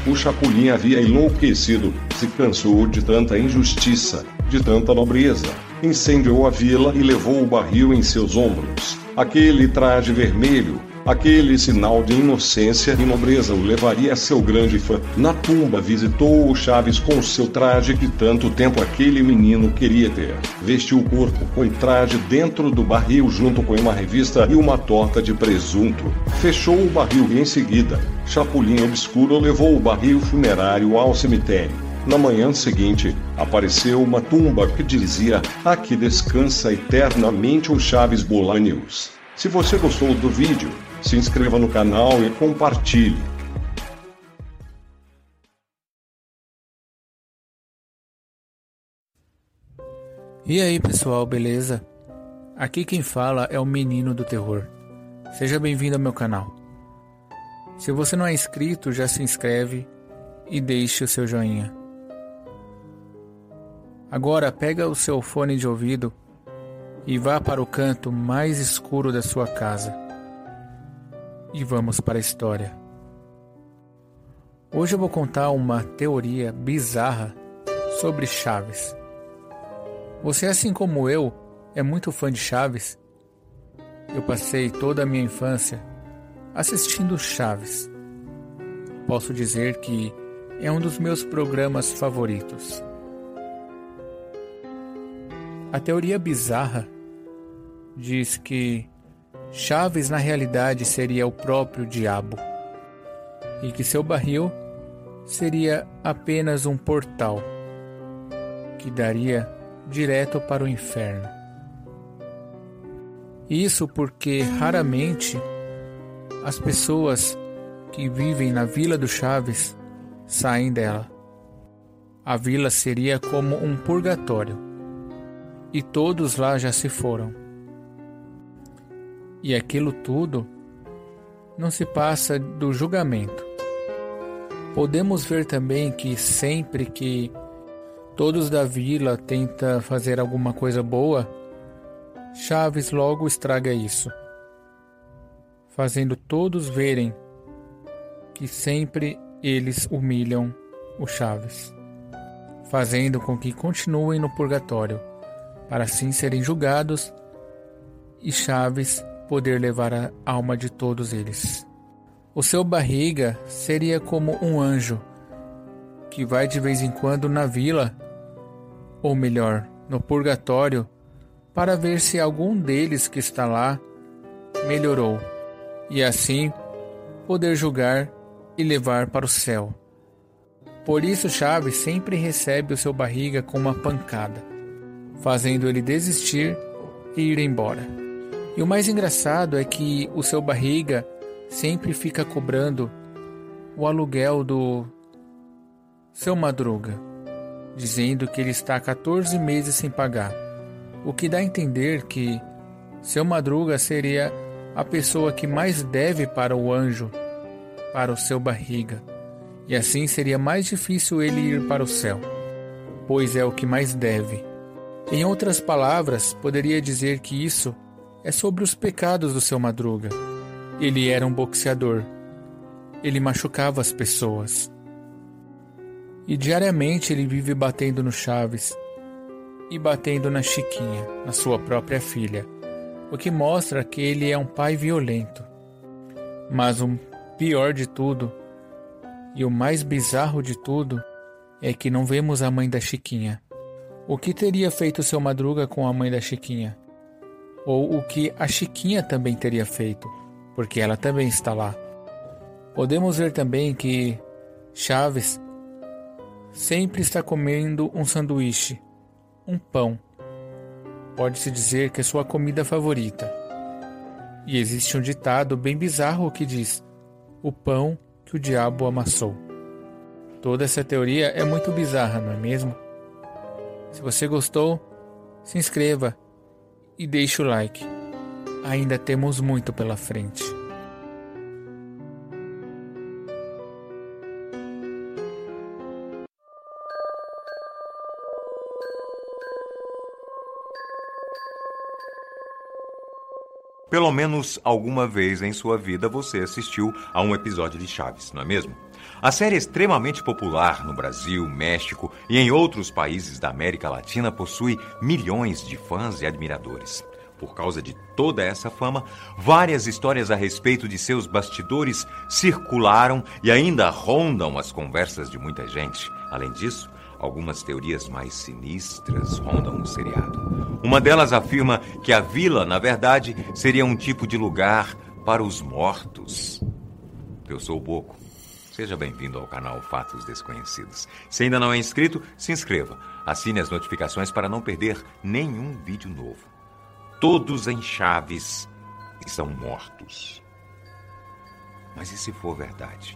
I: O Chapolin havia enlouquecido, se cansou de tanta injustiça, de tanta nobreza. Incendiou a vila e levou o barril em seus ombros. Aquele traje vermelho, Aquele sinal de inocência e nobreza o levaria a seu grande fã. Na tumba visitou o Chaves com seu traje que tanto tempo aquele menino queria ter. Vestiu o corpo com traje dentro do barril junto com uma revista e uma torta de presunto. Fechou o barril e em seguida, Chapulinho Obscuro levou o barril funerário ao cemitério. Na manhã seguinte, apareceu uma tumba que dizia: Aqui descansa eternamente o Chaves Bolanius. Se você gostou do vídeo, se inscreva no canal e compartilhe.
C: E aí pessoal, beleza? Aqui quem fala é o Menino do Terror. Seja bem-vindo ao meu canal. Se você não é inscrito, já se inscreve e deixe o seu joinha. Agora pega o seu fone de ouvido e vá para o canto mais escuro da sua casa e vamos para a história. Hoje eu vou contar uma teoria bizarra sobre Chaves. Você, assim como eu, é muito fã de Chaves? Eu passei toda a minha infância assistindo Chaves. Posso dizer que é um dos meus programas favoritos. A teoria bizarra diz que Chaves na realidade seria o próprio diabo, e que seu barril seria apenas um portal que daria direto para o inferno. Isso porque raramente as pessoas que vivem na Vila do Chaves saem dela. A vila seria como um purgatório, e todos lá já se foram. E aquilo tudo não se passa do julgamento. Podemos ver também que sempre que todos da vila tenta fazer alguma coisa boa, Chaves logo estraga isso, fazendo todos verem que sempre eles humilham o Chaves, fazendo com que continuem no purgatório, para assim serem julgados e Chaves poder levar a alma de todos eles. O seu barriga seria como um anjo que vai de vez em quando na vila, ou melhor, no purgatório, para ver se algum deles que está lá melhorou, e assim poder julgar e levar para o céu. Por isso, Chaves sempre recebe o seu barriga com uma pancada, fazendo ele desistir e ir embora. E o mais engraçado é que o seu barriga sempre fica cobrando o aluguel do seu madruga, dizendo que ele está 14 meses sem pagar o que dá a entender que seu Madruga seria a pessoa que mais deve para o anjo, para o seu barriga, e assim seria mais difícil ele ir para o céu, pois é o que mais deve. Em outras palavras, poderia dizer que isso é sobre os pecados do seu Madruga. Ele era um boxeador. Ele machucava as pessoas. E diariamente ele vive batendo no Chaves, e batendo na Chiquinha, na sua própria filha, o que mostra que ele é um pai violento. Mas o pior de tudo, e o mais bizarro de tudo, é que não vemos a mãe da Chiquinha. O que teria feito seu Madruga com a mãe da Chiquinha? Ou o que a Chiquinha também teria feito, porque ela também está lá. Podemos ver também que Chaves sempre está comendo um sanduíche um pão. Pode-se dizer que é sua comida favorita. E existe um ditado bem bizarro que diz: o pão que o diabo amassou. Toda essa teoria é muito bizarra, não é mesmo? Se você gostou, se inscreva e deixe o like. Ainda temos muito pela frente.
J: Pelo menos alguma vez em sua vida você assistiu a um episódio de Chaves, não é mesmo? A série é extremamente popular no Brasil, México e em outros países da América Latina possui milhões de fãs e admiradores. Por causa de toda essa fama, várias histórias a respeito de seus bastidores circularam e ainda rondam as conversas de muita gente. Além disso, Algumas teorias mais sinistras rondam o seriado. Uma delas afirma que a vila, na verdade, seria um tipo de lugar para os mortos. Eu sou o Boco. Seja bem-vindo ao canal Fatos Desconhecidos. Se ainda não é inscrito, se inscreva. Assine as notificações para não perder nenhum vídeo novo. Todos em chaves são mortos. Mas e se for verdade?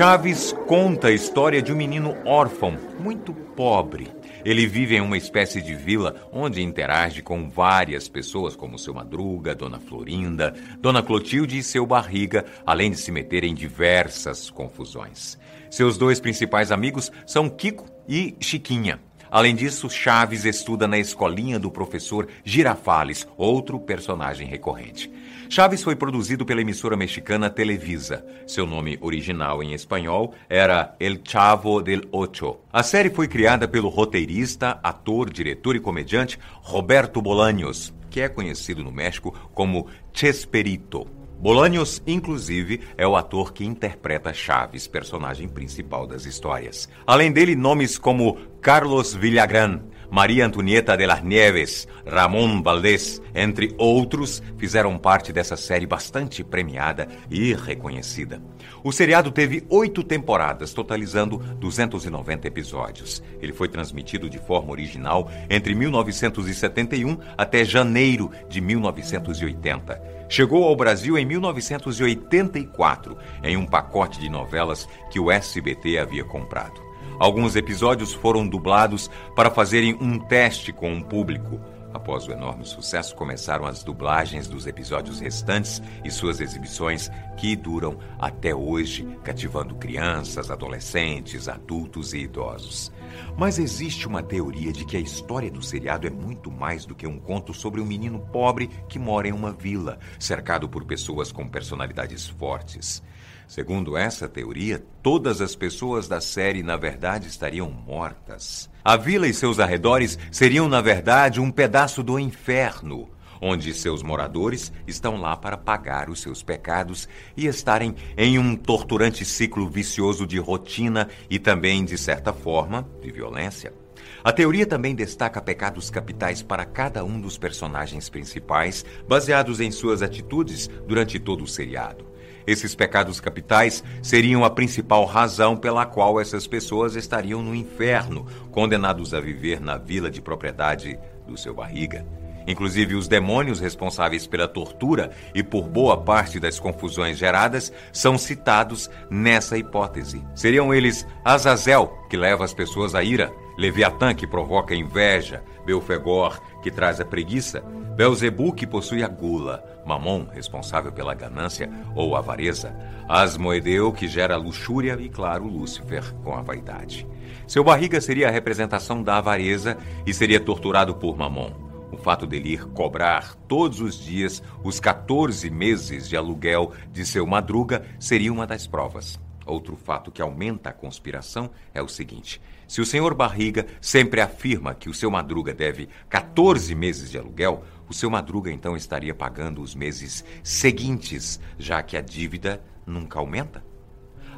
J: Chaves conta a história de um menino órfão, muito pobre. Ele vive em uma espécie de vila onde interage com várias pessoas, como seu Madruga, Dona Florinda, Dona Clotilde e seu Barriga, além de se meter em diversas confusões. Seus dois principais amigos são Kiko e Chiquinha. Além disso, Chaves estuda na escolinha do professor Girafales, outro personagem recorrente. Chaves foi produzido pela emissora mexicana Televisa. Seu nome original em espanhol era El Chavo del Ocho. A série foi criada pelo roteirista, ator, diretor e comediante Roberto Bolaños, que é conhecido no México como Chesperito. Bolaños, inclusive, é o ator que interpreta Chaves, personagem principal das histórias. Além dele, nomes como Carlos Villagrán, Maria Antonieta de las Nieves, Ramon Valdés, entre outros, fizeram parte dessa série bastante premiada e reconhecida. O seriado teve oito temporadas, totalizando 290 episódios. Ele foi transmitido de forma original entre 1971 até janeiro de 1980. Chegou ao Brasil em 1984, em um pacote de novelas que o SBT havia comprado. Alguns episódios foram dublados para fazerem um teste com o público. Após o enorme sucesso, começaram as dublagens dos episódios restantes e suas exibições, que duram até hoje, cativando crianças, adolescentes, adultos e idosos. Mas existe uma teoria de que a história do seriado é muito mais do que um conto sobre um menino pobre que mora em uma vila, cercado por pessoas com personalidades fortes. Segundo essa teoria, todas as pessoas da série na verdade estariam mortas. A vila e seus arredores seriam na verdade um pedaço do inferno, onde seus moradores estão lá para pagar os seus pecados e estarem em um torturante ciclo vicioso de rotina e também, de certa forma, de violência. A teoria também destaca pecados capitais para cada um dos personagens principais, baseados em suas atitudes durante todo o seriado. Esses pecados capitais seriam a principal razão pela qual essas pessoas estariam no inferno, condenados a viver na vila de propriedade do seu barriga. Inclusive, os demônios responsáveis pela tortura e por boa parte das confusões geradas são citados nessa hipótese. Seriam eles Azazel, que leva as pessoas à ira, Leviatã, que provoca inveja, Belfegor, que traz a preguiça, Belzebu, que possui a gula, Mamon, responsável pela ganância ou avareza, Asmoedeu, que gera luxúria e, claro, Lúcifer, com a vaidade. Seu barriga seria a representação da avareza e seria torturado por Mamon. O fato dele ir cobrar todos os dias os 14 meses de aluguel de seu madruga seria uma das provas. Outro fato que aumenta a conspiração é o seguinte: se o senhor Barriga sempre afirma que o seu Madruga deve 14 meses de aluguel, o seu Madruga então estaria pagando os meses seguintes, já que a dívida nunca aumenta?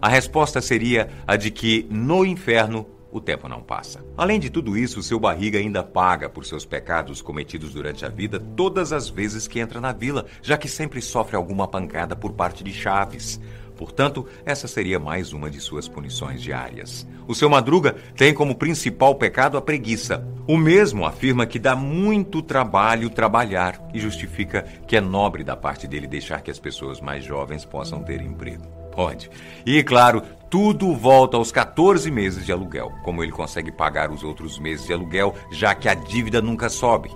J: A resposta seria a de que no inferno o tempo não passa. Além de tudo isso, o seu barriga ainda paga por seus pecados cometidos durante a vida todas as vezes que entra na vila, já que sempre sofre alguma pancada por parte de Chaves. Portanto, essa seria mais uma de suas punições diárias. O seu Madruga tem como principal pecado a preguiça. O mesmo afirma que dá muito trabalho trabalhar e justifica que é nobre da parte dele deixar que as pessoas mais jovens possam ter emprego. Pode. E, claro, tudo volta aos 14 meses de aluguel, como ele consegue pagar os outros meses de aluguel, já que a dívida nunca sobe.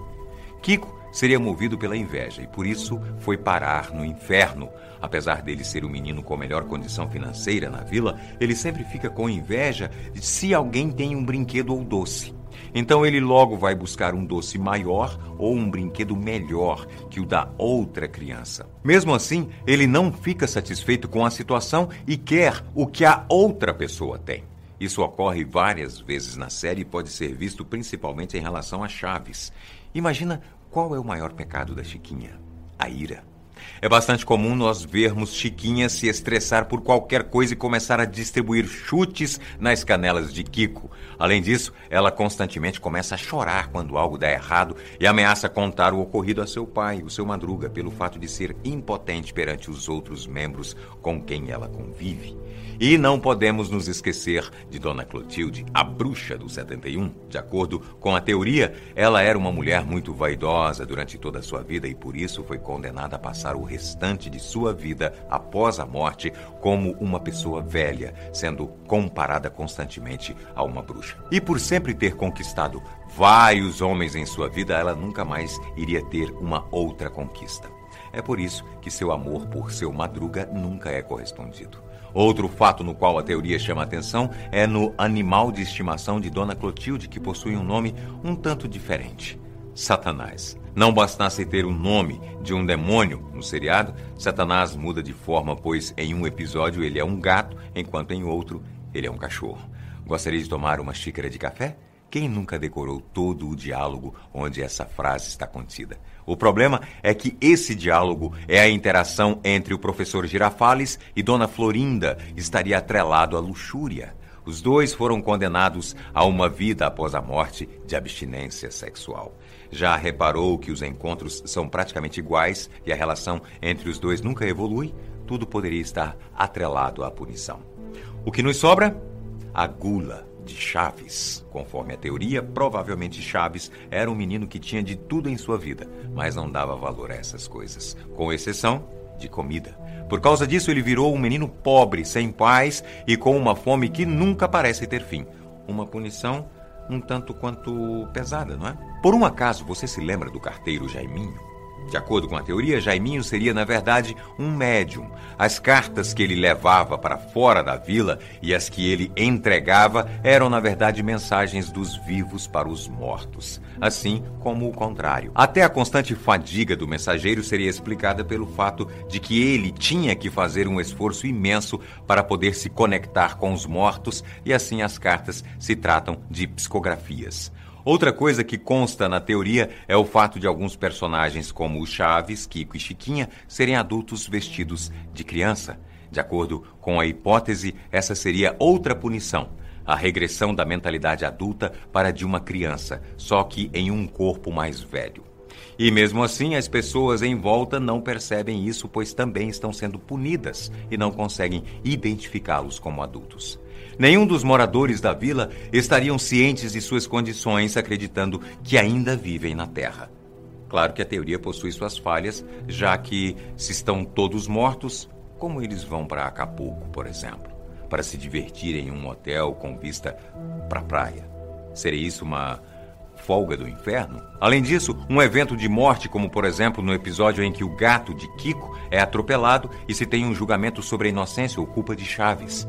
J: Kiko seria movido pela inveja e por isso foi parar no inferno, Apesar dele ser o menino com melhor condição financeira na vila, ele sempre fica com inveja se alguém tem um brinquedo ou doce. Então ele logo vai buscar um doce maior ou um brinquedo melhor que o da outra criança. Mesmo assim, ele não fica satisfeito com a situação e quer o que a outra pessoa tem. Isso ocorre várias vezes na série e pode ser visto principalmente em relação a Chaves. Imagina qual é o maior pecado da Chiquinha: a ira. É bastante comum nós vermos Chiquinha se estressar por qualquer coisa e começar a distribuir chutes nas canelas de Kiko. Além disso, ela constantemente começa a chorar quando algo dá errado e ameaça contar o ocorrido a seu pai, o seu Madruga, pelo fato de ser impotente perante os outros membros com quem ela convive. E não podemos nos esquecer de Dona Clotilde, a bruxa do 71. De acordo com a teoria, ela era uma mulher muito vaidosa durante toda a sua vida e por isso foi condenada a passar o restante de sua vida após a morte como uma pessoa velha, sendo comparada constantemente a uma bruxa. E por sempre ter conquistado vários homens em sua vida, ela nunca mais iria ter uma outra conquista. É por isso que seu amor por seu madruga nunca é correspondido. Outro fato no qual a teoria chama atenção é no animal de estimação de Dona Clotilde, que possui um nome um tanto diferente: Satanás. Não bastasse ter o nome de um demônio no seriado, Satanás muda de forma, pois em um episódio ele é um gato, enquanto em outro ele é um cachorro. Gostaria de tomar uma xícara de café? Quem nunca decorou todo o diálogo onde essa frase está contida? O problema é que esse diálogo é a interação entre o professor Girafales e Dona Florinda estaria atrelado à luxúria. Os dois foram condenados a uma vida após a morte de abstinência sexual. Já reparou que os encontros são praticamente iguais e a relação entre os dois nunca evolui? Tudo poderia estar atrelado à punição. O que nos sobra? A gula de Chaves. Conforme a teoria, provavelmente Chaves era um menino que tinha de tudo em sua vida, mas não dava valor a essas coisas, com exceção de comida. Por causa disso, ele virou um menino pobre, sem paz e com uma fome que nunca parece ter fim. Uma punição um tanto quanto pesada, não é? Por um acaso, você se lembra do carteiro Jaiminho? De acordo com a teoria, Jaiminho seria, na verdade, um médium. As cartas que ele levava para fora da vila e as que ele entregava eram, na verdade, mensagens dos vivos para os mortos, assim como o contrário. Até a constante fadiga do mensageiro seria explicada pelo fato de que ele tinha que fazer um esforço imenso para poder se conectar com os mortos e assim as cartas se tratam de psicografias. Outra coisa que consta na teoria é o fato de alguns personagens como o Chaves, Kiko e Chiquinha serem adultos vestidos de criança. De acordo com a hipótese, essa seria outra punição, a regressão da mentalidade adulta para de uma criança, só que em um corpo mais velho. E mesmo assim, as pessoas em volta não percebem isso, pois também estão sendo punidas e não conseguem identificá-los como adultos. Nenhum dos moradores da vila estariam cientes de suas condições, acreditando que ainda vivem na Terra. Claro que a teoria possui suas falhas, já que, se estão todos mortos, como eles vão para Acapulco, por exemplo, para se divertir em um hotel com vista para a praia? Seria isso uma folga do inferno? Além disso, um evento de morte, como por exemplo no episódio em que o gato de Kiko é atropelado e se tem um julgamento sobre a inocência ou culpa de Chaves.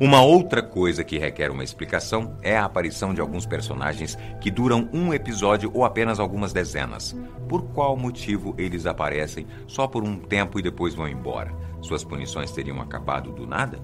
J: Uma outra coisa que requer uma explicação é a aparição de alguns personagens que duram um episódio ou apenas algumas dezenas. Por qual motivo eles aparecem só por um tempo e depois vão embora? Suas punições teriam acabado do nada?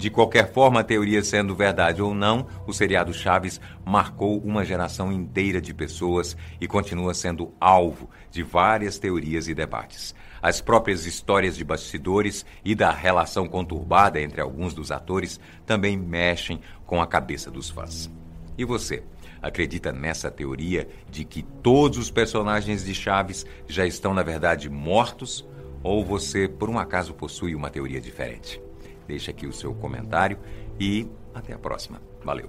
J: De qualquer forma, a teoria sendo verdade ou não, o seriado Chaves marcou uma geração inteira de pessoas e continua sendo alvo de várias teorias e debates. As próprias histórias de bastidores e da relação conturbada entre alguns dos atores também mexem com a cabeça dos fãs. E você? Acredita nessa teoria de que todos os personagens de Chaves já estão, na verdade, mortos? Ou você, por um acaso, possui uma teoria diferente? Deixe aqui o seu comentário e até a próxima. Valeu!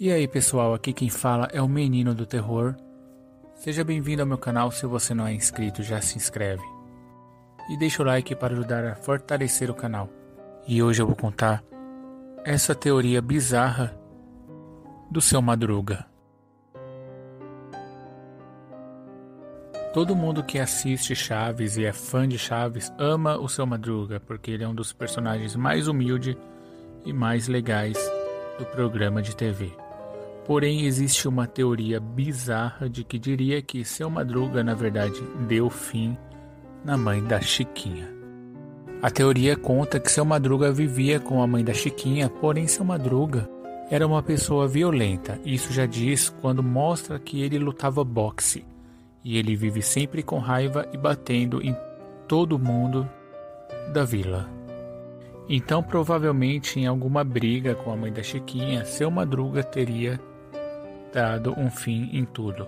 C: E aí, pessoal, aqui quem fala é o Menino do Terror. Seja bem-vindo ao meu canal. Se você não é inscrito, já se inscreve. E deixa o like para ajudar a fortalecer o canal. E hoje eu vou contar essa teoria bizarra do seu Madruga. Todo mundo que assiste Chaves e é fã de Chaves ama o seu Madruga, porque ele é um dos personagens mais humildes e mais legais do programa de TV. Porém, existe uma teoria bizarra de que diria que seu Madruga, na verdade, deu fim na mãe da Chiquinha. A teoria conta que seu Madruga vivia com a mãe da Chiquinha, porém seu Madruga era uma pessoa violenta. Isso já diz quando mostra que ele lutava boxe e ele vive sempre com raiva e batendo em todo mundo da vila. Então, provavelmente, em alguma briga com a mãe da Chiquinha, seu Madruga teria dado um fim em tudo.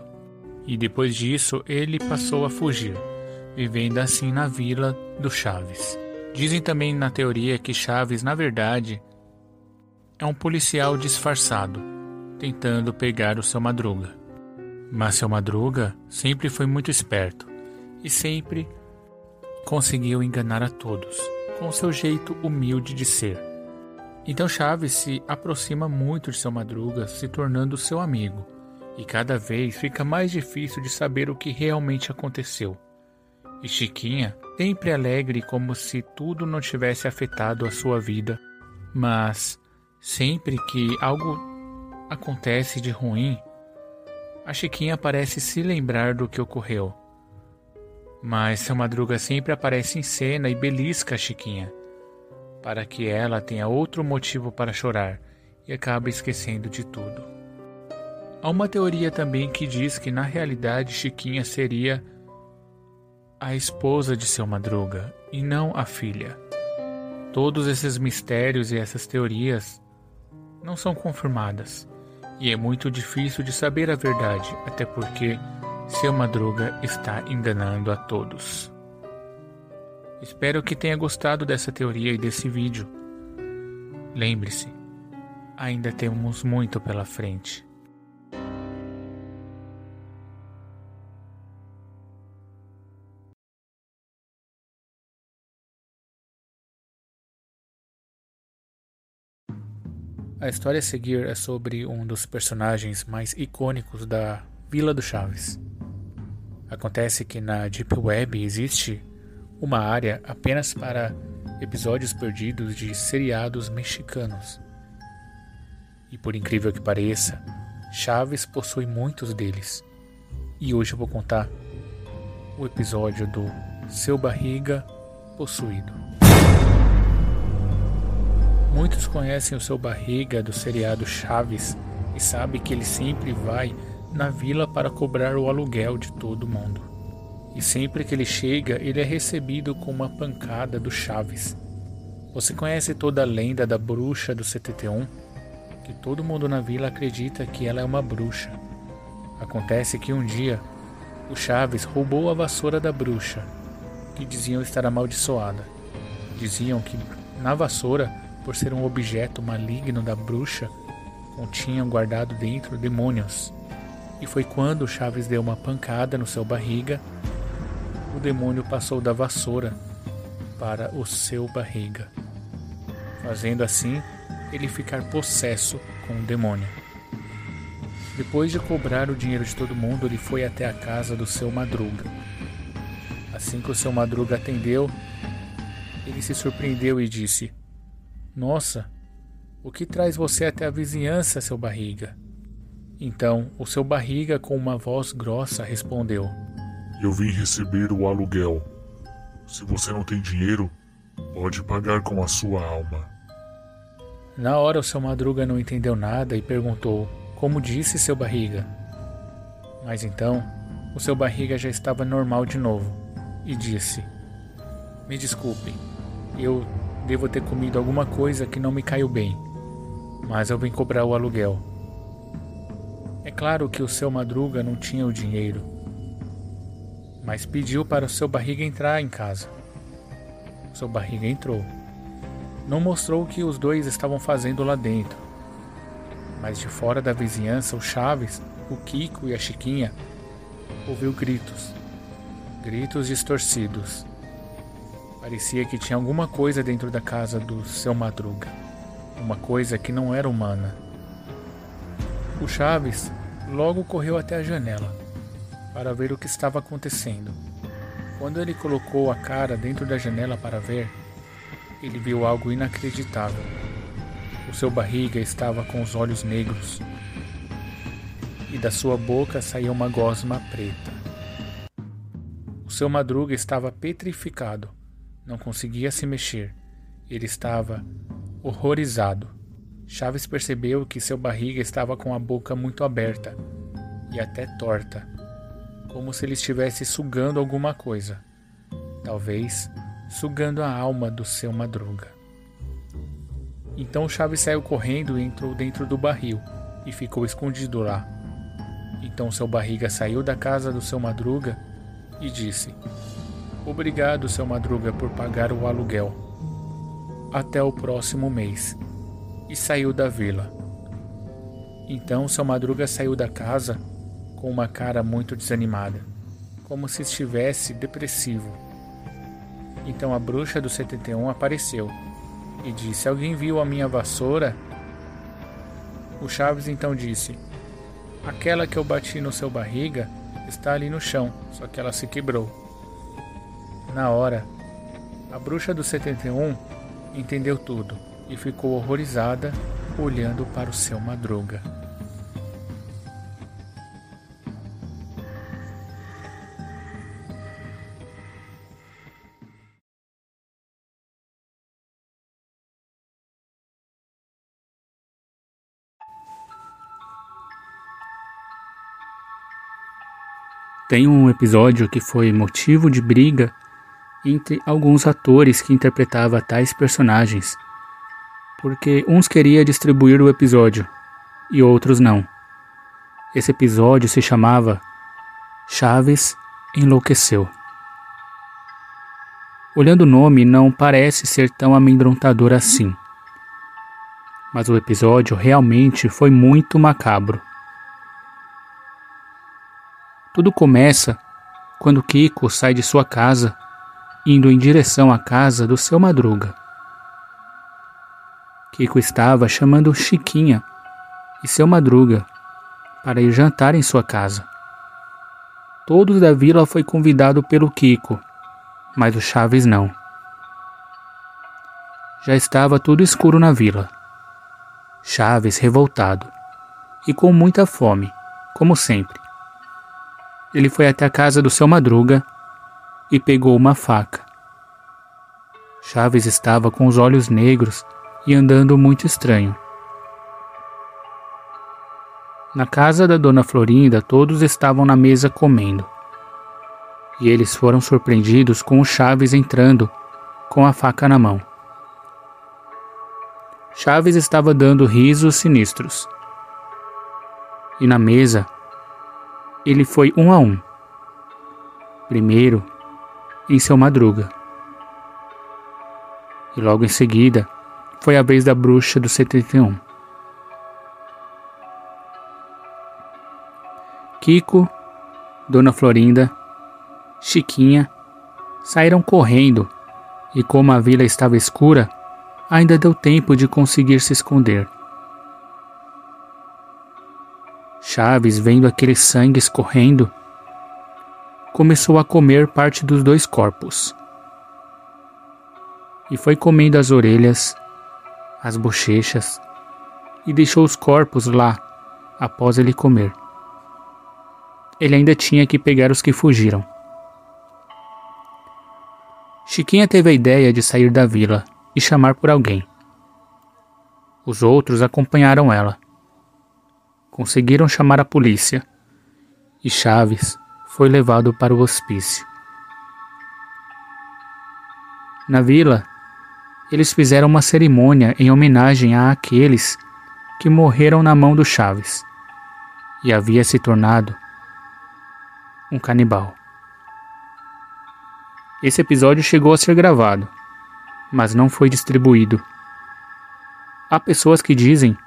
C: E depois disso, ele passou a fugir, vivendo assim na vila do Chaves. Dizem também na teoria que Chaves, na verdade, é um policial disfarçado, tentando pegar o seu Madruga. Mas seu Madruga sempre foi muito esperto e sempre conseguiu enganar a todos, com seu jeito humilde de ser. Então Chaves se aproxima muito de seu Madruga, se tornando seu amigo, e cada vez fica mais difícil de saber o que realmente aconteceu. E Chiquinha, sempre alegre como se tudo não tivesse afetado a sua vida, mas sempre que algo acontece de ruim, a Chiquinha parece se lembrar do que ocorreu. Mas seu Madruga sempre aparece em cena e belisca a Chiquinha, para que ela tenha outro motivo para chorar e acabe esquecendo de tudo. Há uma teoria também que diz que na realidade Chiquinha seria a esposa de seu Madruga e não a filha. Todos esses mistérios e essas teorias não são confirmadas, e é muito difícil de saber a verdade, até porque seu Madruga está enganando a todos. Espero que tenha gostado dessa teoria e desse vídeo. Lembre-se, ainda temos muito pela frente. A história a seguir é sobre um dos personagens mais icônicos da Vila do Chaves. Acontece que na Deep Web existe uma área apenas para episódios perdidos de seriados mexicanos. E por incrível que pareça, Chaves possui muitos deles. E hoje eu vou contar o episódio do Seu Barriga Possuído. Muitos conhecem o seu barriga do seriado Chaves e sabem que ele sempre vai na vila para cobrar o aluguel de todo mundo. E sempre que ele chega, ele é recebido com uma pancada do Chaves. Você conhece toda a lenda da bruxa do 71? Que todo mundo na vila acredita que ela é uma bruxa. Acontece que um dia o Chaves roubou a vassoura da bruxa, que diziam estar amaldiçoada. Diziam que na vassoura por ser um objeto maligno da bruxa, continham guardado dentro demônios. E foi quando Chaves deu uma pancada no seu barriga, o demônio passou da vassoura para o seu barriga, fazendo assim ele ficar possesso com o demônio. Depois de cobrar o dinheiro de todo mundo, ele foi até a casa do seu Madruga. Assim que o seu Madruga atendeu, ele se surpreendeu e disse: nossa, o que traz você até a vizinhança, seu barriga? Então o seu barriga, com uma voz grossa, respondeu:
D: Eu vim receber o aluguel. Se você não tem dinheiro, pode pagar com a sua alma.
C: Na hora, o seu madruga não entendeu nada e perguntou: Como disse seu barriga? Mas então, o seu barriga já estava normal de novo e disse: Me desculpe, eu Devo ter comido alguma coisa que não me caiu bem, mas eu vim cobrar o aluguel. É claro que o seu Madruga não tinha o dinheiro, mas pediu para o seu barriga entrar em casa. O seu barriga entrou. Não mostrou o que os dois estavam fazendo lá dentro, mas de fora da vizinhança, o Chaves, o Kiko e a Chiquinha ouviu gritos, gritos distorcidos. Parecia que tinha alguma coisa dentro da casa do seu Madruga. Uma coisa que não era humana. O Chaves logo correu até a janela para ver o que estava acontecendo. Quando ele colocou a cara dentro da janela para ver, ele viu algo inacreditável. O seu barriga estava com os olhos negros e da sua boca saía uma gosma preta. O seu madruga estava petrificado não conseguia se mexer. Ele estava horrorizado. Chaves percebeu que seu barriga estava com a boca muito aberta e até torta, como se ele estivesse sugando alguma coisa. Talvez sugando a alma do seu madruga. Então Chaves saiu correndo e entrou dentro do barril e ficou escondido lá. Então seu barriga saiu da casa do seu madruga e disse: Obrigado, seu Madruga, por pagar o aluguel. Até o próximo mês. E saiu da vila. Então seu Madruga saiu da casa com uma cara muito desanimada, como se estivesse depressivo. Então a bruxa do 71 apareceu e disse: Alguém viu a minha vassoura? O Chaves então disse: Aquela que eu bati no seu barriga está ali no chão, só que ela se quebrou. Na hora, a bruxa do 71 entendeu tudo e ficou horrorizada olhando para o seu madruga. Tem um episódio que foi motivo de briga entre alguns atores que interpretavam tais personagens, porque uns queria distribuir o episódio e outros não. Esse episódio se chamava Chaves enlouqueceu. Olhando o nome, não parece ser tão amedrontador assim. Mas o episódio realmente foi muito macabro. Tudo começa quando Kiko sai de sua casa, indo em direção à casa do seu Madruga. Kiko estava chamando Chiquinha e seu Madruga para ir jantar em sua casa. Todos da vila foi convidado pelo Kiko mas o Chaves não. Já estava tudo escuro na vila. Chaves revoltado e com muita fome, como sempre. Ele foi até a casa do seu Madruga e pegou uma faca. Chaves estava com os olhos negros e andando muito estranho. Na casa da dona Florinda, todos estavam na mesa comendo e eles foram surpreendidos com o Chaves entrando com a faca na mão. Chaves estava dando risos sinistros. E na mesa, ele foi um a um. Primeiro, em seu madruga. E logo em seguida, foi a vez da bruxa do 71. Kiko, Dona Florinda Chiquinha saíram correndo e, como a vila estava escura, ainda deu tempo de conseguir se esconder. Chaves, vendo aquele sangue escorrendo, começou a comer parte dos dois corpos. E foi comendo as orelhas, as bochechas, e deixou os corpos lá após ele comer. Ele ainda tinha que pegar os que fugiram. Chiquinha teve a ideia de sair da vila e chamar por alguém. Os outros acompanharam ela. Conseguiram chamar a polícia e Chaves foi levado para o hospício. Na vila, eles fizeram uma cerimônia em homenagem a aqueles que morreram na mão do Chaves e havia se tornado um canibal. Esse episódio chegou a ser gravado, mas não foi distribuído. Há pessoas que dizem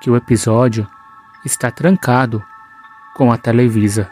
C: que o episódio está trancado com a Televisa.